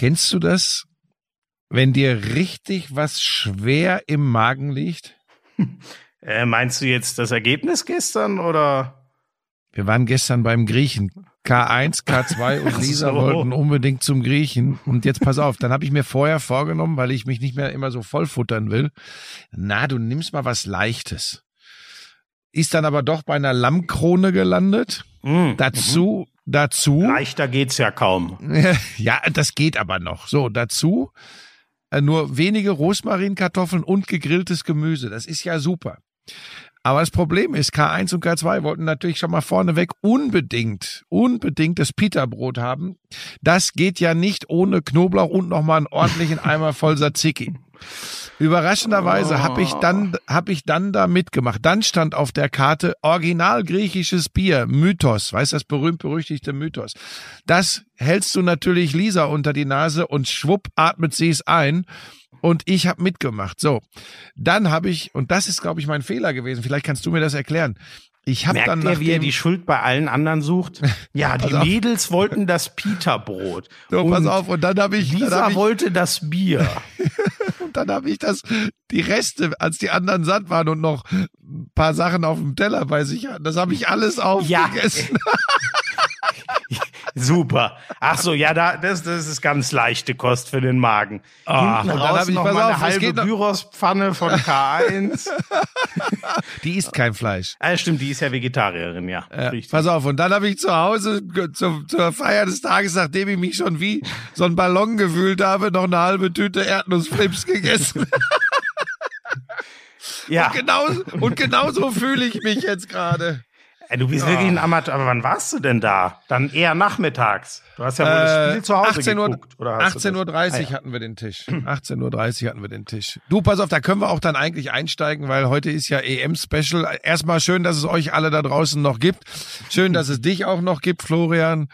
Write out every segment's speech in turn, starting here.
Kennst du das, wenn dir richtig was schwer im Magen liegt? Äh, meinst du jetzt das Ergebnis gestern oder? Wir waren gestern beim Griechen. K1, K2 und Lisa so. wollten unbedingt zum Griechen. Und jetzt pass auf, dann habe ich mir vorher vorgenommen, weil ich mich nicht mehr immer so vollfuttern will. Na, du nimmst mal was Leichtes. Ist dann aber doch bei einer Lammkrone gelandet. Mm, Dazu, dazu. Leichter geht's ja kaum. Ja, das geht aber noch. So, dazu äh, nur wenige Rosmarinkartoffeln und gegrilltes Gemüse. Das ist ja super. Aber das Problem ist, K1 und K2 wollten natürlich schon mal vorneweg unbedingt, unbedingt das Pita-Brot haben. Das geht ja nicht ohne Knoblauch und nochmal einen ordentlichen Eimer voll Tzatziki. Überraschenderweise Oh. habe ich dann hab ich dann da mitgemacht. Dann stand auf der Karte original griechisches Bier, Mythos, weißt du, das berühmt berüchtigte Mythos. Das hältst du natürlich Lisa unter die Nase und schwupp atmet sie es ein und ich habe mitgemacht. So, dann habe ich und das ist glaube ich mein Fehler gewesen. Vielleicht kannst du mir das erklären. Ich habe dann ihr, wie er nachdem- die Schuld bei allen anderen sucht? Ja, die auf. Mädels wollten das Pita-Brot. so, pass Und auf und dann habe ich Lisa hab ich, wollte das Bier. Und dann habe ich das, die Reste, als die anderen satt waren und noch ein paar Sachen auf dem Teller bei sich hatten, das habe ich alles aufgegessen. Super. Ach so, ja, da, das, das ist ganz leichte Kost für den Magen. Ach, Hinten und raus ich- noch mal auf, eine halbe Gyrospfanne von K1. Die isst kein Fleisch. ah, stimmt, die ist ja Vegetarierin, ja. Richtig. pass auf, und dann habe ich zu Hause zur, zur Feier des Tages, nachdem ich mich schon wie so ein Ballon gewühlt habe, noch eine halbe Tüte Erdnussflips gegessen. Ja, genau, und genau so fühle ich mich jetzt gerade. Ey, du bist wirklich ein Amateur. Aber wann warst du denn da? Dann eher nachmittags. Du hast ja wohl das Spiel zu Hause 18 Uhr, geguckt. Oder hast du 18.30 Uhr? Ah, ja. hatten wir den Tisch. 18.30 Uhr hatten wir den Tisch. Du, pass auf, da können wir auch dann eigentlich einsteigen, weil heute ist ja EM-Special. Erstmal schön, dass es euch alle da draußen noch gibt. Schön, dass es dich auch noch gibt, Florian.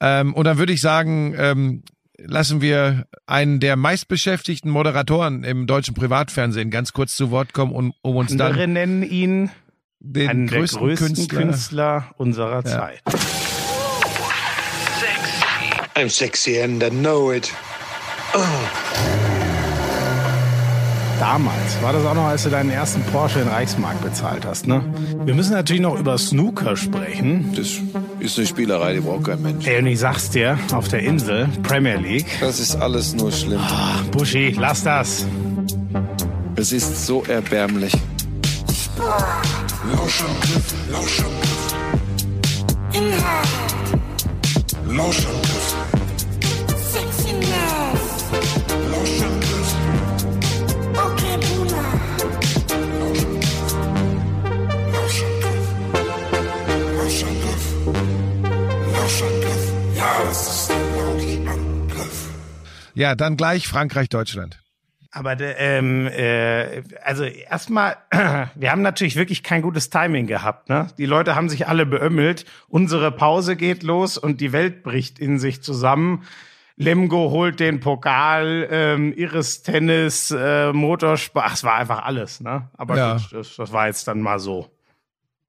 Ähm, und dann würde ich sagen, ähm, lassen wir einen der meistbeschäftigten Moderatoren im deutschen Privatfernsehen ganz kurz zu Wort kommen, um, um uns Andere dann nennen ihn den einen der größten, größten Künstler, Künstler, unserer Zeit. I'm sexy and I know it. Damals war das auch noch, als du deinen ersten Porsche in Reichsmark bezahlt hast, ne? Wir müssen natürlich noch über Snooker sprechen. Das ist eine Spielerei, die braucht kein Mensch. Ey, und ich sag's dir, auf der Insel, Premier League. Das ist alles nur schlimm. Buschi, lass das. Es ist so erbärmlich. Lauschangriff, Lauschangriff. Inhalt. Lauschangriff. Sexiness. Lauschangriff. Okay, Buna. Lauschangriff. Lauschangriff. Lauschangriff. Lauschangriff. Ja, es ist ein Lauschangriff. ja, dann gleich Frankreich, Deutschland. Aber de, ähm, äh, also erstmal, wir haben natürlich wirklich kein gutes Timing gehabt. Ne? Die Leute haben sich alle beömmelt. Unsere Pause geht los und die Welt bricht in sich zusammen. Lemgo holt den Pokal, ähm, Iris Tennis, äh, Motorsport. Es war einfach alles. Ne? Aber Ja. gut, das, das war jetzt dann mal so.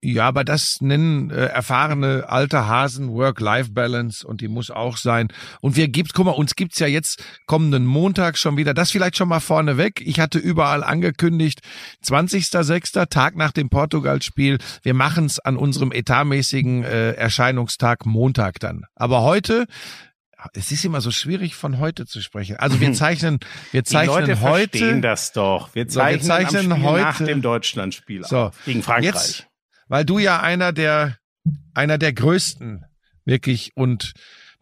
Ja, aber das nennen äh, erfahrene alte Hasen Work-Life-Balance und die muss auch sein. Und wir gibt's, guck mal, uns gibt's ja jetzt kommenden Montag schon wieder. Das vielleicht schon mal vorneweg. Ich hatte überall angekündigt, 20.06., Tag nach dem Portugal-Spiel. Wir machen's an unserem etatmäßigen äh, Erscheinungstag Montag dann. Aber heute es ist immer so schwierig von heute zu sprechen. Also wir zeichnen, wir Die Leute zeichnen heute verstehen das doch. Wir So, wir zeichnen, zeichnen heute- nach dem Deutschlandspiel So, gegen Frankreich. Jetzt, weil du ja einer der, einer der größten wirklich und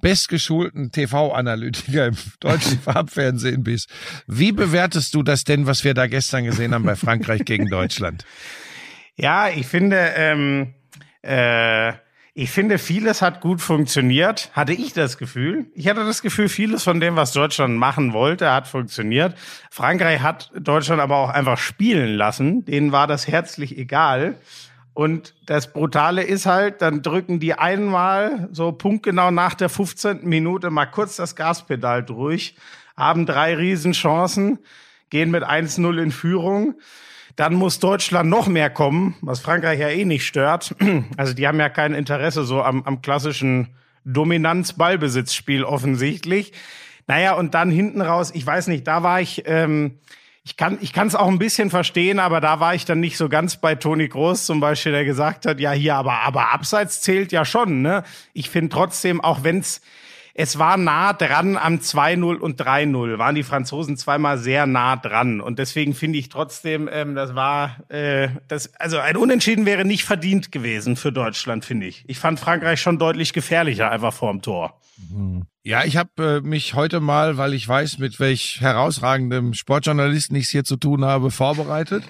bestgeschulten TV-Analytiker im deutschen Farbfernsehen bist. Wie bewertest du das denn, was wir da gestern gesehen haben bei Frankreich gegen Deutschland? Ja, ich finde, ähm, äh, ich finde, vieles hat gut funktioniert. Hatte ich das Gefühl. Ich hatte das Gefühl, vieles von dem, was Deutschland machen wollte, hat funktioniert. Frankreich hat Deutschland aber auch einfach spielen lassen. Denen war das herzlich egal. Und das Brutale ist halt, dann drücken die einmal so punktgenau nach der 15. Minute mal kurz das Gaspedal durch, haben drei Riesenchancen, gehen mit 1-0 in Führung. Dann muss Deutschland noch mehr kommen, was Frankreich ja eh nicht stört. Also die haben ja kein Interesse so am, am klassischen Dominanz-Ballbesitzspiel offensichtlich. Naja, und dann hinten raus, ich weiß nicht, da war ich, ähm, ich kann ich kann es auch ein bisschen verstehen, aber da war ich dann nicht so ganz bei Toni Groß zum Beispiel, der gesagt hat, ja hier, aber aber abseits zählt ja schon. Ne? Ich finde trotzdem, auch wenn's es war nah dran am 2-0 und 3-0, waren die Franzosen zweimal sehr nah dran. Und deswegen finde ich trotzdem, ähm, das war, äh, das, also ein Unentschieden wäre nicht verdient gewesen für Deutschland, finde ich. Ich fand Frankreich schon deutlich gefährlicher einfach vorm Tor. Ja, ich habe äh, mich heute mal, weil ich weiß, mit welch herausragendem Sportjournalisten ich es hier zu tun habe, vorbereitet.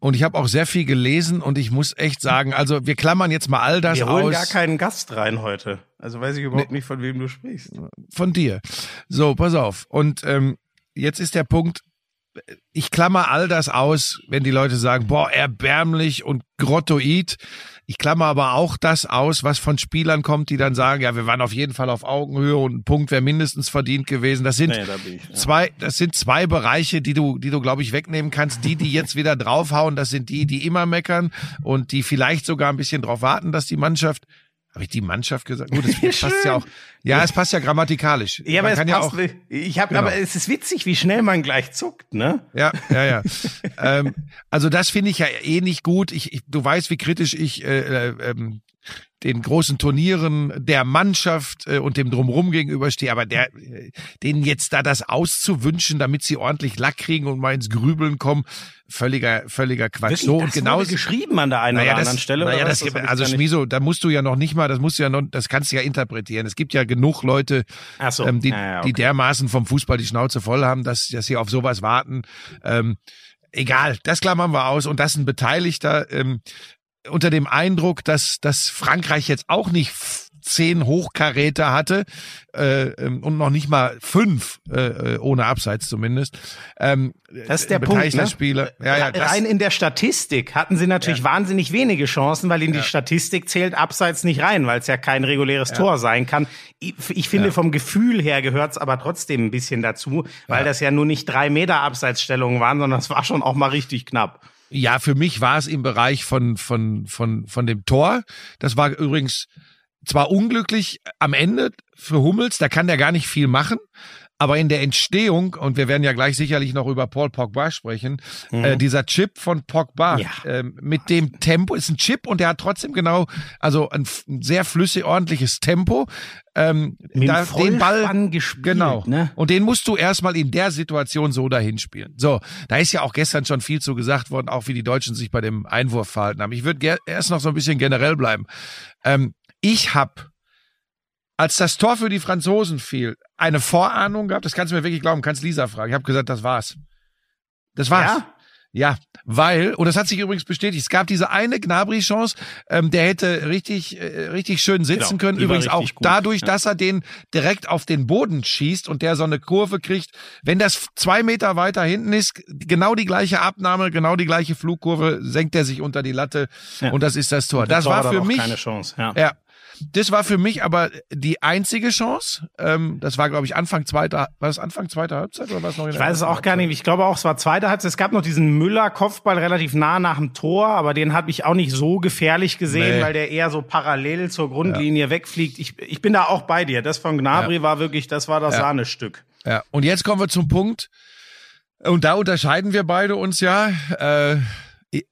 Und ich habe auch sehr viel gelesen und ich muss echt sagen, also wir klammern jetzt mal all das Wir holen aus gar keinen Gast rein heute. Also weiß ich überhaupt nicht, von wem du sprichst. von dir. So, pass auf. Und ähm, jetzt ist der Punkt, ich klammer all das aus, wenn die Leute sagen, boah, erbärmlich und grottoid. Ich klammer aber auch das aus, was von Spielern kommt, die dann sagen, ja, wir waren auf jeden Fall auf Augenhöhe und ein Punkt wäre mindestens verdient gewesen. Das sind Nee, da ich, ja. zwei, das sind zwei Bereiche, die du, die du, glaube ich, wegnehmen kannst. Die, die jetzt wieder draufhauen, das sind die, die immer meckern und die vielleicht sogar ein bisschen drauf warten, dass die Mannschaft habe ich die Mannschaft gesagt? Gut, das passt ja auch. Ja, es passt ja grammatikalisch. Ja, aber es kann passt. ja auch, ich habe, Genau. aber es ist witzig, wie schnell man gleich zuckt, ne? Ja, ja, ja. ähm, also das finde ich ja eh nicht gut. Ich, ich, du weißt, wie kritisch ich äh, äh, ähm, den großen Turnieren der Mannschaft äh, und dem Drumherum gegenüberstehe, aber der, äh, denen jetzt da das auszuwünschen, damit sie ordentlich Lack kriegen und mal ins Grübeln kommen, völliger, völliger Quatsch. so und das genau geschrieben an der einen oder anderen Stelle. Naja, das, ich also Schmiso, da musst du ja noch nicht mal, das musst du ja noch, das kannst du ja interpretieren. Es gibt ja genug Leute, so. ähm, die, Ja, ja, die okay. dermaßen vom Fußball die Schnauze voll haben, dass, dass sie auf sowas warten. Ähm, egal, das klammern wir aus. Und das ein Beteiligter ähm, unter dem Eindruck, dass, dass Frankreich jetzt auch nicht zehn Hochkaräter hatte äh, ähm, und noch nicht mal fünf, äh, äh, ohne Abseits zumindest. Ähm, Das ist der Punkt, beteiligter ne? Spieler. Ja, ja, Rein in der Statistik hatten sie natürlich wahnsinnig wenige Chancen, weil in die Statistik zählt Abseits nicht rein, weil es ja kein reguläres Tor sein kann. Ich, ich finde, vom Gefühl her gehört es aber trotzdem ein bisschen dazu, weil das ja nur nicht drei Meter Abseitsstellungen waren, sondern es war schon auch mal richtig knapp. Ja, für mich war es im Bereich von, von, von, von dem Tor. Das war übrigens zwar unglücklich am Ende für Hummels, da kann der gar nicht viel machen. Aber in der Entstehung, und wir werden ja gleich sicherlich noch über Paul Pogba sprechen, äh, dieser Chip von Pogba Mhm. Ja. ähm, mit dem Tempo, ist ein Chip und der hat trotzdem genau, also ein, ein sehr flüssig, ordentliches Tempo. Ähm, Mit da, den Ball, gespielt, Genau. ne? Und den musst du erstmal in der Situation so dahin spielen. So, da ist ja auch gestern schon viel zu gesagt worden, auch wie die Deutschen sich bei dem Einwurf verhalten haben. Ich würde erst noch so ein bisschen generell bleiben. Ähm, ich habe, als das Tor für die Franzosen fiel, eine Vorahnung gehabt, das kannst du mir wirklich glauben, kannst Lisa fragen. Ich habe gesagt, das war's. Das war's. Ja? Ja, weil, und das hat sich übrigens bestätigt, es gab diese eine Gnabry-Chance, ähm, der hätte richtig, äh, richtig schön sitzen Genau, können. Übrigens auch gut, dadurch, ja. dass er den direkt auf den Boden schießt und der so eine Kurve kriegt. Wenn das zwei Meter weiter hinten ist, genau die gleiche Abnahme, genau die gleiche Flugkurve, senkt er sich unter die Latte Ja. und das ist das Tor. Das Tor war für mich, keine Chance. Ja. ja, das war für mich aber die einzige Chance. Ähm, das war, glaube ich, Anfang zweiter, war das Anfang zweiter Halbzeit oder war es noch in Ich weiß es auch gar nicht. Ich glaube auch, es war zweite Halbzeit. Es gab noch diesen Müller-Kopfball relativ nah nach dem Tor, aber den habe ich auch nicht so gefährlich gesehen, Nee. weil der eher so parallel zur Grundlinie wegfliegt. Ich, ich bin da auch bei dir. Das von Gnabry war wirklich, das war das Ja. Sahnestück. Ja, und jetzt kommen wir zum Punkt, und da unterscheiden wir beide uns ja. Äh,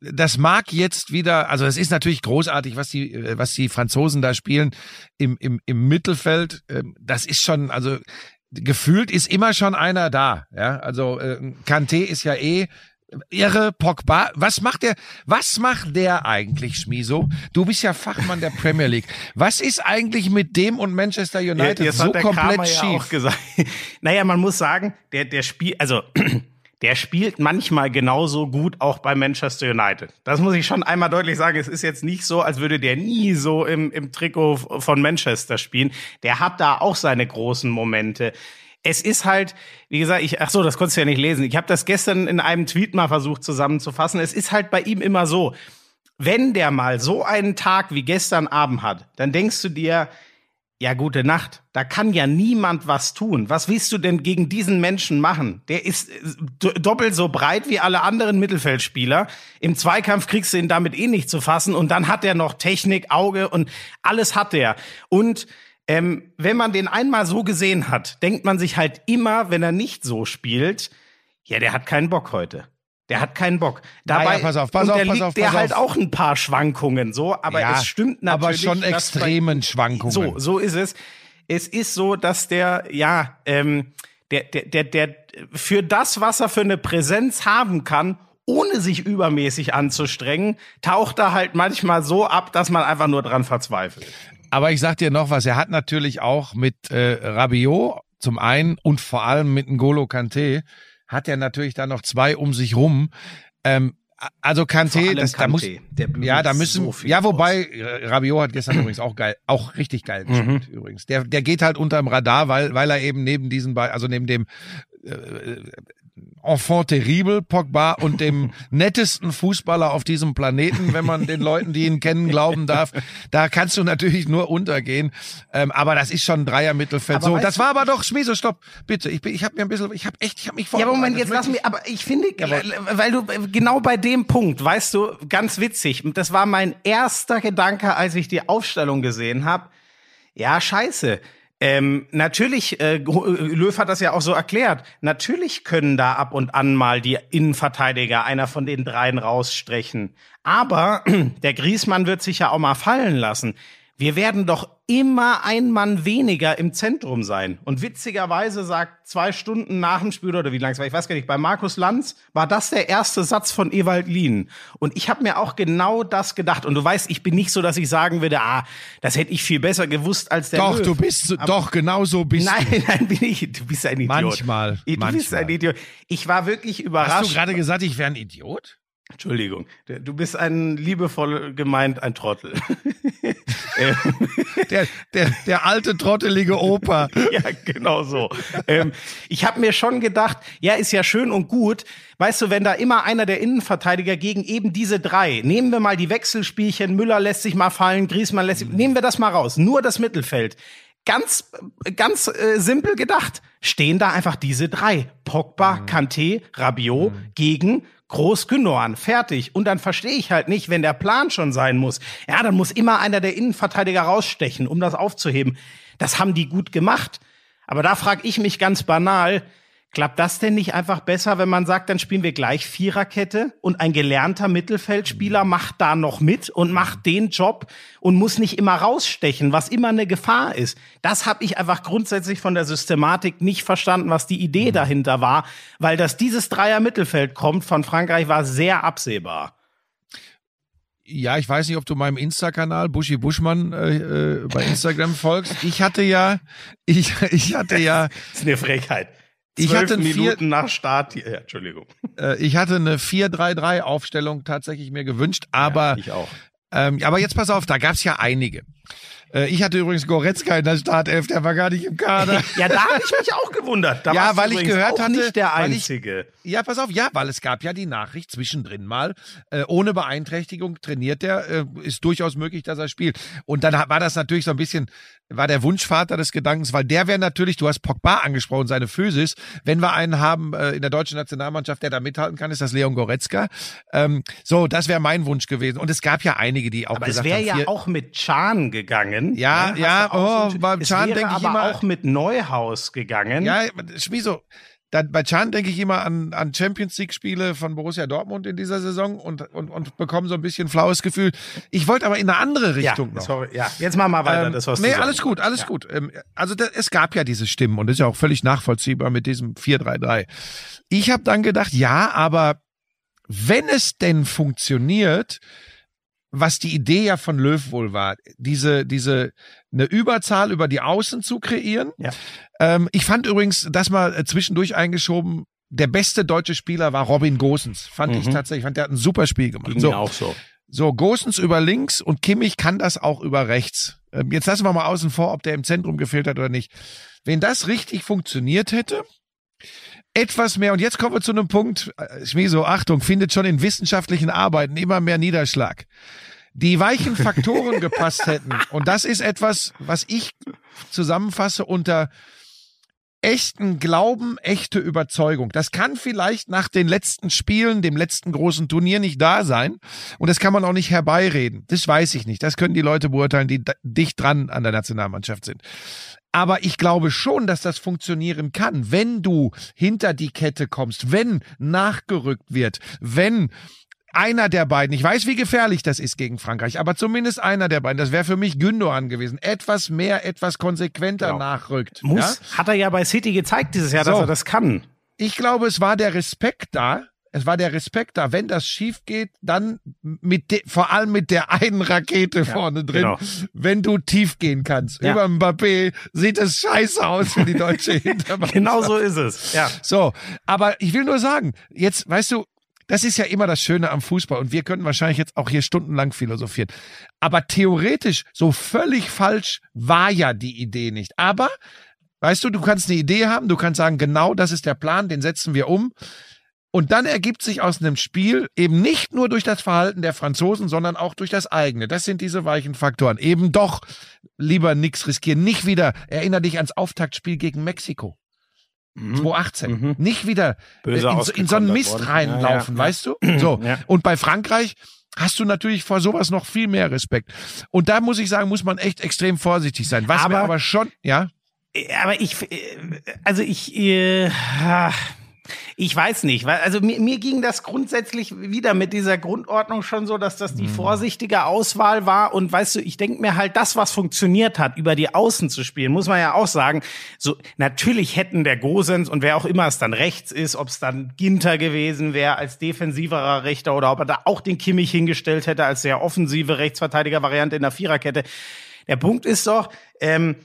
das mag jetzt wieder, also es ist natürlich großartig, was die, äh, was die Franzosen da spielen im, im, im Mittelfeld. Ähm, Das ist schon, also gefühlt ist immer schon einer da. Ja, also äh, Kanté ist ja eh irre, Pogba. Was macht der, was macht der eigentlich, Schmiso? Du bist ja Fachmann der Premier League. Was ist eigentlich mit dem und Manchester United Jetzt so komplett Kramer ja schief? auch gesagt. naja, man muss sagen, der, der Spiel, also der spielt manchmal genauso gut auch bei Manchester United. Das muss ich schon einmal deutlich sagen. Es ist jetzt nicht so, als würde der nie so im, im Trikot von Manchester spielen. Der hat da auch seine großen Momente. Es ist halt, wie gesagt, ich, ach so, das konntest du ja nicht lesen. Ich habe das gestern in einem Tweet mal versucht zusammenzufassen. Es ist halt bei ihm immer so, wenn der mal so einen Tag wie gestern Abend hat, dann denkst du dir, ja, gute Nacht. Da kann ja niemand was tun. Was willst du denn gegen diesen Menschen machen? Der ist äh, do- doppelt so breit wie alle anderen Mittelfeldspieler. Im Zweikampf kriegst du ihn damit eh nicht zu fassen. Und dann hat er noch Technik, Auge und alles hat er. Und Ähm, wenn man den einmal so gesehen hat, denkt man sich halt immer, wenn er nicht so spielt, ja, der hat keinen Bock heute. Der hat keinen Bock. Dabei Ja, ja, pass auf, pass auf, der pass auf, der pass halt auf. auch ein paar Schwankungen so, aber Ja, es stimmt natürlich. aber schon dass bei- extremen Schwankungen. So, so ist es. Es ist so, dass der, ja, ähm, der, der, der, der für das, was er für eine Präsenz haben kann, ohne sich übermäßig anzustrengen, taucht er halt manchmal so ab, dass man einfach nur dran verzweifelt. Aber ich sag dir noch was, er hat natürlich auch mit äh, Rabiot zum einen und vor allem mit N'Golo Kante hat er natürlich da noch zwei um sich rum. Ähm, also Kante, allem das, da muss, Kanté, der blüht ja, da müssen, so ja, wobei äh, Rabiot hat gestern übrigens auch geil, auch richtig geil Mhm. gespielt übrigens. Der, der geht halt unterm Radar, weil, weil er eben neben diesen also neben dem äh, Enfant terrible Pogba und dem nettesten Fußballer auf diesem Planeten, wenn man den Leuten, die ihn kennen, glauben darf. Da kannst du natürlich nur untergehen. Ähm, aber das ist schon ein Dreier-Mittelfeld. So, das war aber doch, Schmieso, stopp, bitte. Ich, bin- ich habe mir ein bisschen, ich habe echt, ich habe mich Ja, aber vorbereitet. Moment, jetzt lass mich, aber ich finde, weil du genau bei dem Punkt, weißt du, ganz witzig, das war mein erster Gedanke, als ich die Aufstellung gesehen habe. Ja, scheiße. Ähm, natürlich, äh, Löw hat das ja auch so erklärt, natürlich können da ab und an mal die Innenverteidiger einer von den dreien rausstrechen. Aber der Griesmann wird sich ja auch mal fallen lassen. Wir werden doch immer ein Mann weniger im Zentrum sein. Und witzigerweise sagt zwei Stunden nach dem Spiel oder wie lang es war, ich weiß gar nicht, bei Markus Lanz war das der erste Satz von Ewald Lien. Und ich habe mir auch genau das gedacht. Und du weißt, ich bin nicht so, dass ich sagen würde, ah, das hätte ich viel besser gewusst als der Doch, Löw. du bist, so- doch, genau so bist Nein, du. nein, bin ich. Du bist ein Idiot. Manchmal, Du bist manchmal. ein Idiot. Ich war wirklich überrascht. Hast du gerade gesagt, ich wäre ein Idiot? Entschuldigung. Du bist ein liebevoll gemeint ein Trottel. Der, der, der alte, trottelige Opa. ja, genau so. ähm, ich habe mir schon gedacht, ja, ist ja schön und gut. Weißt du, wenn da immer einer der Innenverteidiger gegen eben diese drei, nehmen wir mal die Wechselspielchen, Müller lässt sich mal fallen, Griezmann lässt sich, nehmen wir das mal raus, nur das Mittelfeld. Ganz, ganz äh, simpel gedacht, stehen da einfach diese drei. Pogba, Kanté, Rabiot gegen Groß Gündogan. Fertig. Und dann verstehe ich halt nicht, wenn der Plan schon sein muss. Ja, dann muss immer einer der Innenverteidiger rausstechen, um das aufzuheben. Das haben die gut gemacht. Aber da frage ich mich ganz banal, klappt das denn nicht einfach besser, wenn man sagt, dann spielen wir gleich Viererkette und ein gelernter Mittelfeldspieler macht da noch mit und macht den Job und muss nicht immer rausstechen, was immer eine Gefahr ist. Das habe ich einfach grundsätzlich von der Systematik nicht verstanden, was die Idee dahinter war, weil dass dieses Dreier-Mittelfeld kommt von Frankreich war sehr absehbar. Ja, ich weiß nicht, ob du meinem Insta-Kanal Buschi Buschmann äh, äh, bei Instagram folgst. Ich hatte ja, ich, ich hatte ja, Das ist eine Frechheit. Ich hatte ein vier- Minuten nach Start. Ja, Entschuldigung. äh, ich hatte eine 4-3-3-Aufstellung tatsächlich mir gewünscht, aber ich auch. Ähm, aber jetzt pass auf, da gab's ja einige. Äh, ich hatte übrigens Goretzka in der Startelf, der war gar nicht im Kader. Ja, da habe ich mich auch gewundert. Da Ja, weil ich gehört hatte, nicht der weil ich- Einzige. Ja, pass auf, ja, weil es gab ja die Nachricht zwischendrin mal, äh, ohne Beeinträchtigung trainiert er, äh, ist durchaus möglich, dass er spielt. Und dann war das natürlich so ein bisschen, war der Wunschvater des Gedankens, weil der wäre natürlich, du hast Pogba angesprochen, seine Physis. Wenn wir einen haben äh, in der deutschen Nationalmannschaft, der da mithalten kann, ist das Leon Goretzka. Ähm, so, das wäre mein Wunsch gewesen. Und es gab ja einige, die auch Aber es gesagt wäre haben, ja auch mit Chan gegangen. Ja, hast ja, du auch oh, beim es Can wäre denk ich immer- auch mit Neuhaus gegangen. Ja, Schmieso, da, bei Can denke ich immer an, an Champions League-Spiele von Borussia Dortmund in dieser Saison und, und, und bekomme so ein bisschen flaues Gefühl. Ich wollte aber in eine andere ja, Richtung noch. sorry. Ja, jetzt mach mal weiter. Ähm, das, was nee, alles gut, alles gut. Ähm, also da, es gab ja diese Stimmen und das ist ja auch völlig nachvollziehbar mit diesem 4-3-3. Ich habe dann gedacht, ja, aber wenn es denn funktioniert, was die Idee ja von Löw wohl war, diese, diese, eine Überzahl über die Außen zu kreieren. Ja. Ähm, ich fand übrigens, das mal äh, zwischendurch eingeschoben, der beste deutsche Spieler war Robin Gosens. Fand ich Mhm. tatsächlich, fand der hat ein super Spiel gemacht. Ging So, auch so. so, Gosens über links und Kimmich kann das auch über rechts. Ähm, jetzt lassen wir mal außen vor, ob der im Zentrum gefehlt hat oder nicht. Wenn das richtig funktioniert hätte, etwas mehr, und jetzt kommen wir zu einem Punkt, äh, Schmieso, Achtung, findet schon in wissenschaftlichen Arbeiten immer mehr Niederschlag. Die weichen Faktoren gepasst hätten. Und das ist etwas, was ich zusammenfasse unter echten Glauben, echte Überzeugung. Das kann vielleicht nach den letzten Spielen, dem letzten großen Turnier nicht da sein. Und das kann man auch nicht herbeireden. Das weiß ich nicht. Das können die Leute beurteilen, die dicht dran an der Nationalmannschaft sind. Aber ich glaube schon, dass das funktionieren kann, wenn du hinter die Kette kommst, wenn nachgerückt wird, wenn einer der beiden, ich weiß, wie gefährlich das ist gegen Frankreich, aber zumindest einer der beiden, das wäre für mich Gündogan gewesen, etwas mehr, etwas konsequenter Genau. nachrückt. Muss, Ja? hat er ja bei City gezeigt dieses Jahr, dass So. er das kann. Ich glaube, es war der Respekt da. Es war der Respekt da. Wenn das schief geht, dann mit de, vor allem mit der einen Rakete vorne drin, genau. wenn du tief gehen kannst. Ja. Über Mbappé sieht es scheiße aus für die deutsche Hintermannschaft. Genau so ist es. Ja. So, aber ich will nur sagen, jetzt, weißt du, das ist ja immer das Schöne am Fußball und wir könnten wahrscheinlich jetzt auch hier stundenlang philosophieren. Aber theoretisch, so völlig falsch war ja die Idee nicht. Aber, weißt du, du kannst eine Idee haben, du kannst sagen, genau das ist der Plan, den setzen wir um. Und dann ergibt sich aus einem Spiel eben nicht nur durch das Verhalten der Franzosen, sondern auch durch das eigene. Das sind diese weichen Faktoren. Eben doch lieber nix riskieren. Nicht wieder, erinner dich ans Auftaktspiel gegen Mexiko. 2018. Mhm. Nicht wieder Böse äh, in, so- in so einen Mist worden. reinlaufen, Ja, ja, weißt du? So. Ja. Und bei Frankreich hast du natürlich vor sowas noch viel mehr Respekt. Und da muss ich sagen, muss man echt extrem vorsichtig sein. Was Aber- aber schon, ja, Aber ich, äh, also ich, äh, ich weiß nicht, weil, also mir, mir ging das grundsätzlich wieder mit dieser Grundordnung schon so, dass das die vorsichtige Auswahl war und weißt du, ich denke mir halt, das, was funktioniert hat, über die Außen zu spielen, muss man ja auch sagen, so, natürlich hätten der Gosens und wer auch immer es dann rechts ist, ob es dann Ginter gewesen wäre als defensiverer Rechter oder ob er da auch den Kimmich hingestellt hätte als sehr offensive Rechtsverteidiger-Variante in der Viererkette. Der Punkt ist doch, ähm,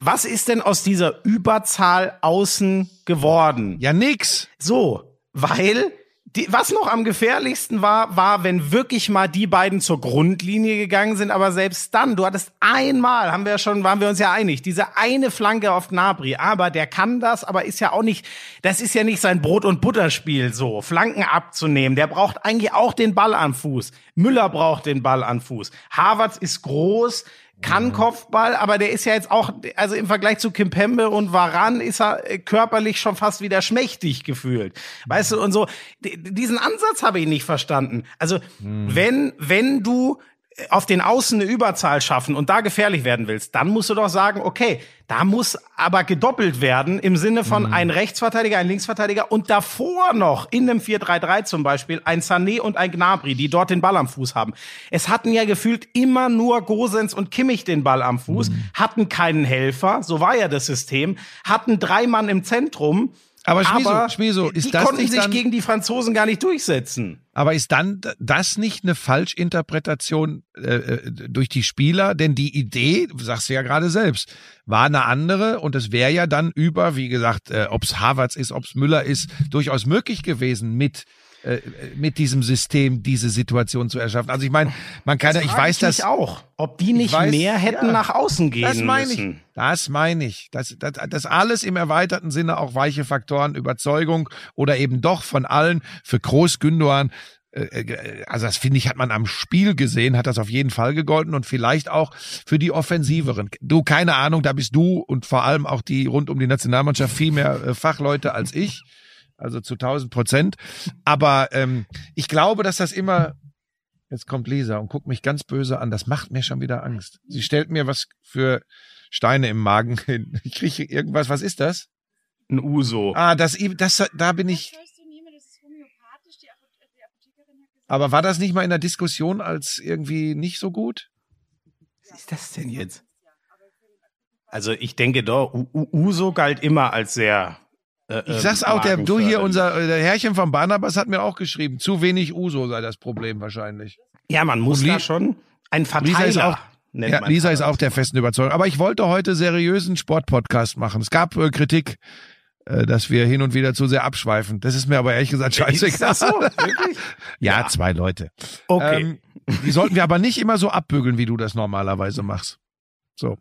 was ist denn aus dieser Überzahl außen geworden? ja nix. So, weil die, was noch am gefährlichsten war, war, wenn wirklich mal die beiden zur Grundlinie gegangen sind, aber selbst dann, du hattest einmal, haben wir ja schon, waren wir uns ja einig, diese eine Flanke auf Gnabry, aber der kann das, aber ist ja auch nicht, das ist ja nicht sein Brot- und Butterspiel so, Flanken abzunehmen, der braucht eigentlich auch den Ball am Fuß. Müller braucht den Ball am Fuß. Havertz ist groß, kann Kopfball, aber der ist ja jetzt auch, also im Vergleich zu Kimpembe und Varan ist er äh, körperlich schon fast wieder schmächtig gefühlt. Weißt du, und so, diesen Ansatz habe ich nicht verstanden. Also, wenn, wenn du auf den Außen eine Überzahl schaffen und da gefährlich werden willst, dann musst du doch sagen, okay, da muss aber gedoppelt werden im Sinne von ein Rechtsverteidiger, ein Linksverteidiger und davor noch in einem 4-3-3 zum Beispiel ein Sané und ein Gnabry, die dort den Ball am Fuß haben. Es hatten ja gefühlt immer nur Gosens und Kimmich den Ball am Fuß, hatten keinen Helfer, so war ja das System, hatten drei Mann im Zentrum. Aber Schmieso, aber Schmieso, die ist das konnten nicht sich dann, gegen die Franzosen gar nicht durchsetzen. aber ist dann das nicht eine Falschinterpretation äh, äh, durch die Spieler? Denn die Idee, sagst du ja gerade selbst, war eine andere und es wäre ja dann über, wie gesagt, äh, ob es Harvards ist, ob es Müller ist, durchaus möglich gewesen mit äh, mit diesem System diese Situation zu erschaffen. Also ich meine, man kann ja, ich weiß das auch, ob die nicht weiß- mehr hätten ja. nach außen gehen Das meine ich. müssen. Das meine ich. Das, das, das alles im erweiterten Sinne auch weiche Faktoren, Überzeugung oder eben doch von allen für Groß Gündogan. äh, äh, Also das finde ich, hat man am Spiel gesehen, hat das auf jeden Fall gegolten und vielleicht auch für die Offensiveren. Du, keine Ahnung, da bist du und vor allem auch die rund um die Nationalmannschaft viel mehr Fachleute als ich. Also zu 1000 Prozent. Aber ähm, ich glaube, dass das immer Jetzt kommt Lisa und guckt mich ganz böse an. Das macht mir schon wieder Angst. Sie stellt mir was für Steine im Magen hin. Ich kriege irgendwas. Was ist das? Ein Uso. Ah, das, das, da bin ich. Aber war das nicht mal in der Diskussion als irgendwie nicht so gut? Was ist das denn jetzt? Also ich denke doch, Uso galt immer als sehr. Äh, Ich sag's auch, der, du hier, unser, äh, der Herrchen von Barnabas hat mir auch geschrieben. Zu wenig Uso sei das Problem wahrscheinlich. Ja, man muss da schon ein Verteiler. Lisa ist auch, ja, Lisa ist auch der festen Überzeugung. Aber ich wollte heute seriösen Sportpodcast machen. Es gab äh, Kritik, äh, dass wir hin und wieder zu sehr abschweifen. Das ist mir aber ehrlich gesagt scheißegal. Ist das so? Wirklich? Ja, Ja. zwei Leute. Okay. Ähm, die sollten wir aber nicht immer so abbügeln, wie du das normalerweise machst. So.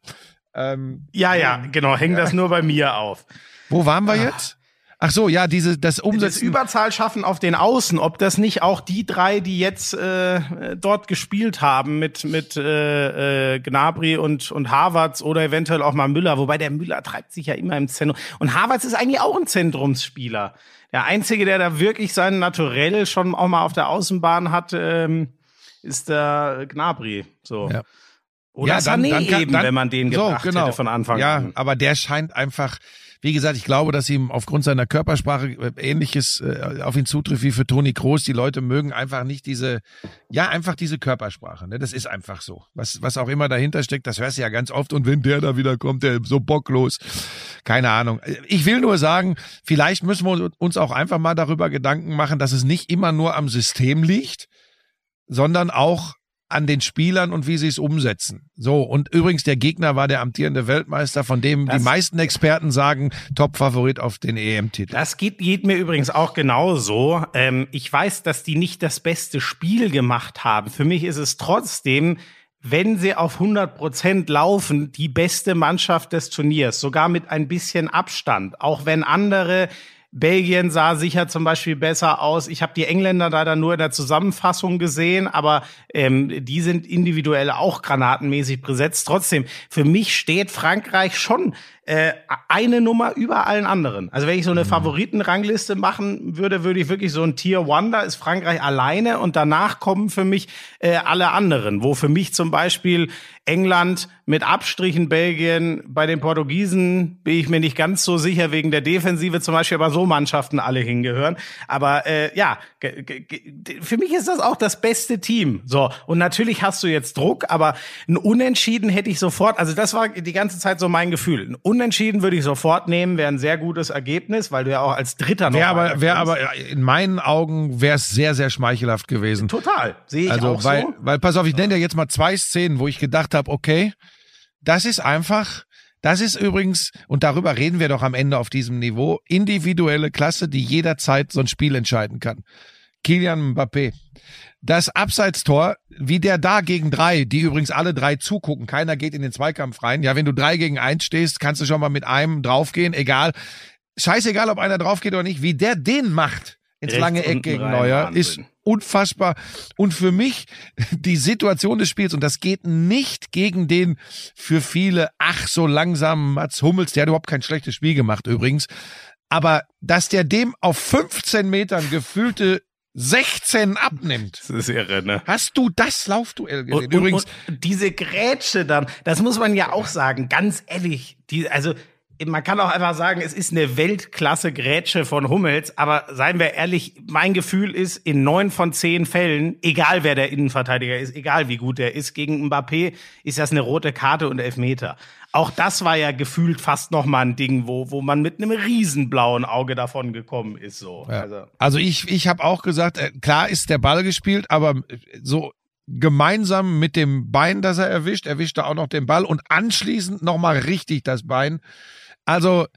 Ähm, ja, ja, genau. Häng das nur bei mir auf. wo waren wir jetzt? Ach so, ja, diese das Das Umsetzen. Überzahl schaffen auf den Außen, ob das nicht auch die drei, die jetzt äh, dort gespielt haben mit mit äh, äh, Gnabry und und Havertz oder eventuell auch mal Müller, wobei der Müller treibt sich ja immer im Zentrum und Havertz ist eigentlich auch ein Zentrumsspieler. Der einzige, der da wirklich sein Naturell schon auch mal auf der Außenbahn hat, ähm, ist der Gnabry. So. Ja. Oder Ja, dann- Sané dann kann- eben, dann- wenn man den So, gebracht genau. hätte von Anfang ja, an. aber der scheint einfach, wie gesagt, ich glaube, dass ihm aufgrund seiner Körpersprache äh, ähnliches äh, auf ihn zutrifft wie für Toni Kroos. Die Leute mögen einfach nicht diese, ja, einfach diese Körpersprache. Ne? Das ist einfach so. Was, was auch immer dahinter steckt, das hörst du ja ganz oft. Und wenn der da wieder kommt, der so bocklos. Keine Ahnung. Ich will nur sagen, vielleicht müssen wir uns auch einfach mal darüber Gedanken machen, dass es nicht immer nur am System liegt, sondern auch an den Spielern und wie sie es umsetzen. So, und übrigens, der Gegner war der amtierende Weltmeister, von dem Das- die meisten Experten sagen, Top-Favorit auf den EM-Titel. Das geht, geht mir übrigens auch genauso. Ähm, ich weiß, dass die nicht das beste Spiel gemacht haben. Für mich ist es trotzdem, wenn sie auf 100 Prozent laufen, die beste Mannschaft des Turniers. Sogar mit ein bisschen Abstand. Auch wenn andere Belgien sah sicher zum Beispiel besser aus. Ich habe die Engländer leider nur in der Zusammenfassung gesehen, aber ähm, die sind individuell auch granatenmäßig besetzt. Trotzdem, für mich steht Frankreich schon äh, eine Nummer über allen anderen. Also wenn ich so eine Favoritenrangliste machen würde, würde ich wirklich so ein Tier One, da ist Frankreich alleine und danach kommen für mich äh, alle anderen, wo für mich zum Beispiel England mit Abstrichen Belgien, bei den Portugiesen bin ich mir nicht ganz so sicher wegen der Defensive zum Beispiel, aber so Mannschaften alle hingehören. Aber äh, ja, für mich ist das auch das beste Team. So und natürlich hast du jetzt Druck, aber ein Unentschieden hätte ich sofort. Also das war die ganze Zeit so mein Gefühl. Ein Unentschieden würde ich sofort nehmen, wäre ein sehr gutes Ergebnis, weil du ja auch als Dritter noch Wäre aber, wär aber in meinen Augen wäre es sehr, sehr schmeichelhaft gewesen. total sehe ich Also, auch weil, so. weil, pass auf, ich nenne dir jetzt mal zwei Szenen, wo ich gedacht habe, okay, das ist einfach, das ist übrigens, und darüber reden wir doch am Ende auf diesem Niveau, individuelle Klasse, die jederzeit so ein Spiel entscheiden kann. Kilian Mbappé. Das Abseitstor, wie der da gegen drei, die übrigens alle drei zugucken, keiner geht in den Zweikampf rein. Ja, wenn du drei gegen eins stehst, kannst du schon mal mit einem draufgehen, egal. Scheißegal, ob einer draufgeht oder nicht, wie der den macht ins Rechts lange Eck gegen rein, Neuer, Wahnsinn. ist unfassbar. Und für mich die Situation des Spiels, und das geht nicht gegen den für viele ach so langsamen Mats Hummels, der hat überhaupt kein schlechtes Spiel gemacht übrigens, aber dass der dem auf 15 Metern gefühlte 16 abnimmt. Das ist irre, ne? Hast du das Laufduell gesehen? Und, Übrigens, und, und diese Grätsche dann, das muss man ja auch sagen, ganz ehrlich, die, also man kann auch einfach sagen, es ist eine Weltklasse Grätsche von Hummels, aber seien wir ehrlich, mein Gefühl ist, in neun von zehn Fällen, egal wer der Innenverteidiger ist, egal wie gut der ist, gegen Mbappé ist das eine rote Karte und Elfmeter. Auch das war ja gefühlt fast noch mal ein Ding, wo, wo man mit einem riesenblauen Auge davon gekommen ist. So. Ja. Also, Also ich, ich habe auch gesagt, äh, klar ist der Ball gespielt, aber äh, so gemeinsam mit dem Bein, das er erwischt, erwischt er auch noch den Ball und anschließend nochmal richtig das Bein. Also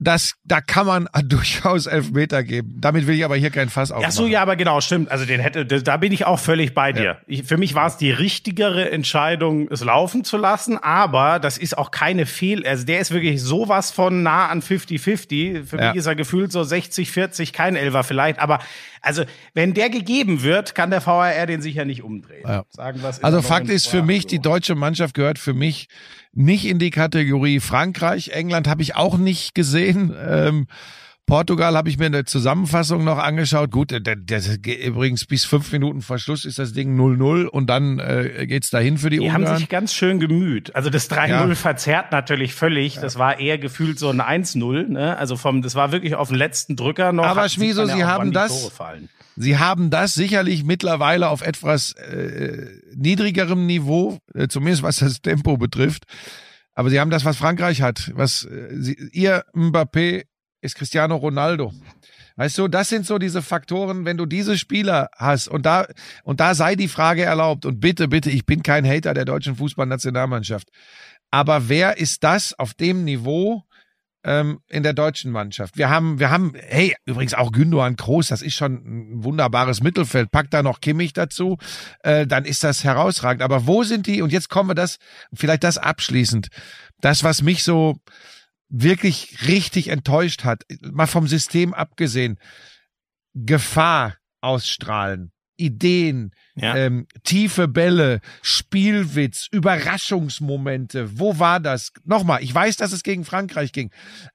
das, da kann man durchaus Elfmeter geben. Damit will ich aber hier kein Fass aufmachen. Ach so, ja, aber genau, stimmt. Also den hätte, da bin ich auch völlig bei dir. Ich, für mich war es die richtigere Entscheidung, es laufen zu lassen, aber das ist auch keine Fehl, also der ist wirklich sowas von nah an 50-50. Für Ja. mich ist er gefühlt so 60-40, kein Elfer vielleicht, aber also wenn der gegeben wird, kann der VAR den sicher nicht umdrehen. Ja. Sagen Also Fakt ist für mich, die deutsche Mannschaft gehört für mich nicht in die Kategorie Frankreich. England habe ich auch nicht gesehen. Ähm, Portugal habe ich mir in der Zusammenfassung noch angeschaut. Gut, der, der, der, übrigens bis fünf Minuten vor Schluss ist das Ding 0-0 und dann äh, geht's dahin für die, Die haben Ungarn. sich ganz schön gemüht. Also das 3-0 Ja. verzerrt natürlich völlig. Das war eher gefühlt so ein 1-0. Ne? Also vom, das war wirklich auf den letzten Drücker noch. Aber Schmieso, ja Sie haben die das-. Sie haben das sicherlich mittlerweile auf etwas äh, niedrigerem Niveau, äh, zumindest was das Tempo betrifft. Aber sie haben das, was Frankreich hat. Was äh, sie, ihr Mbappé ist Cristiano Ronaldo. Weißt du, das sind so diese Faktoren, wenn du diese Spieler hast und da und da sei die Frage erlaubt und bitte, bitte, ich bin kein Hater der deutschen Fußballnationalmannschaft, aber wer ist das auf dem Niveau ähm, in der deutschen Mannschaft? Wir haben, wir haben, hey, übrigens auch Gündogan Groß, das ist schon ein wunderbares Mittelfeld. Pack da noch Kimmich dazu, äh, dann ist das herausragend. Aber wo sind die? Und jetzt kommen wir das, vielleicht das abschließend, das was mich so wirklich richtig enttäuscht hat, mal vom System abgesehen, Gefahr ausstrahlen, Ideen, Ja. ähm, tiefe Bälle, Spielwitz, Überraschungsmomente. Wo war das? Nochmal, ich weiß, dass es gegen Frankreich ging,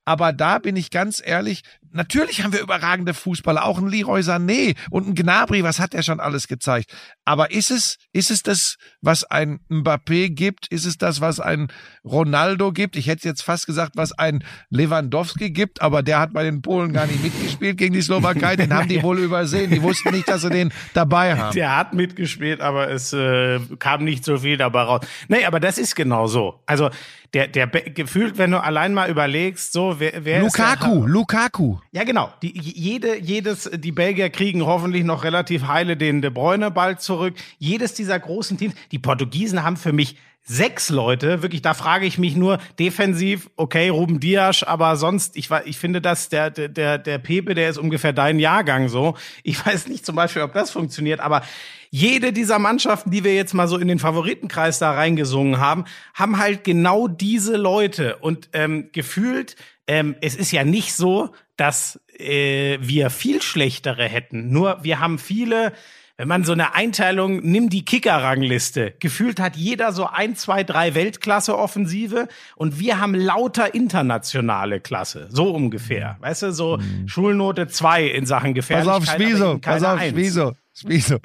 aber da bin ich ganz ehrlich, natürlich haben wir überragende Fußballer, auch ein Leroy Sané und ein Gnabry, was hat er schon alles gezeigt? Aber ist es, ist es das, was ein Mbappé gibt? Ist es das, was ein Ronaldo gibt? Ich hätte jetzt fast gesagt, was ein Lewandowski gibt, aber der hat bei den Polen gar nicht mitgespielt gegen die Slowakei. Den haben die wohl übersehen. Die wussten nicht, dass sie den dabei haben. Der hat mitgespielt, aber es äh, kam nicht so viel dabei raus. Nee, aber das ist genau so. Also der, der gefühlt, wenn du allein mal überlegst, so wer, wer ist Lukaku, der, Lukaku. Ja, genau. Die, jede, jedes, die Belgier kriegen hoffentlich noch relativ heile den De Bruyne bald zurück. Jedes dieser großen Teams, die Portugiesen haben für mich sechs Leute, wirklich, da frage ich mich nur defensiv, okay, Ruben Dias, aber sonst, ich, ich finde, dass der, der, der, der Pepe, der ist ungefähr dein Jahrgang so. Ich weiß nicht zum Beispiel, ob das funktioniert, aber jede dieser Mannschaften, die wir jetzt mal so in den Favoritenkreis da reingesungen haben, haben halt genau diese Leute. Und ähm, gefühlt, ähm, es ist ja nicht so, dass äh, wir viel schlechtere hätten. Nur wir haben viele, wenn man so eine Einteilung, nimm die Kicker-Rangliste. Gefühlt hat jeder so ein, zwei, drei Weltklasse-Offensive und wir haben lauter internationale Klasse. So ungefähr. Weißt du, so Schulnote zwei in Sachen Mhm. Pass Gefährlichkeit. auf, eben pass auf, Eins. Schmieso, Schmieso.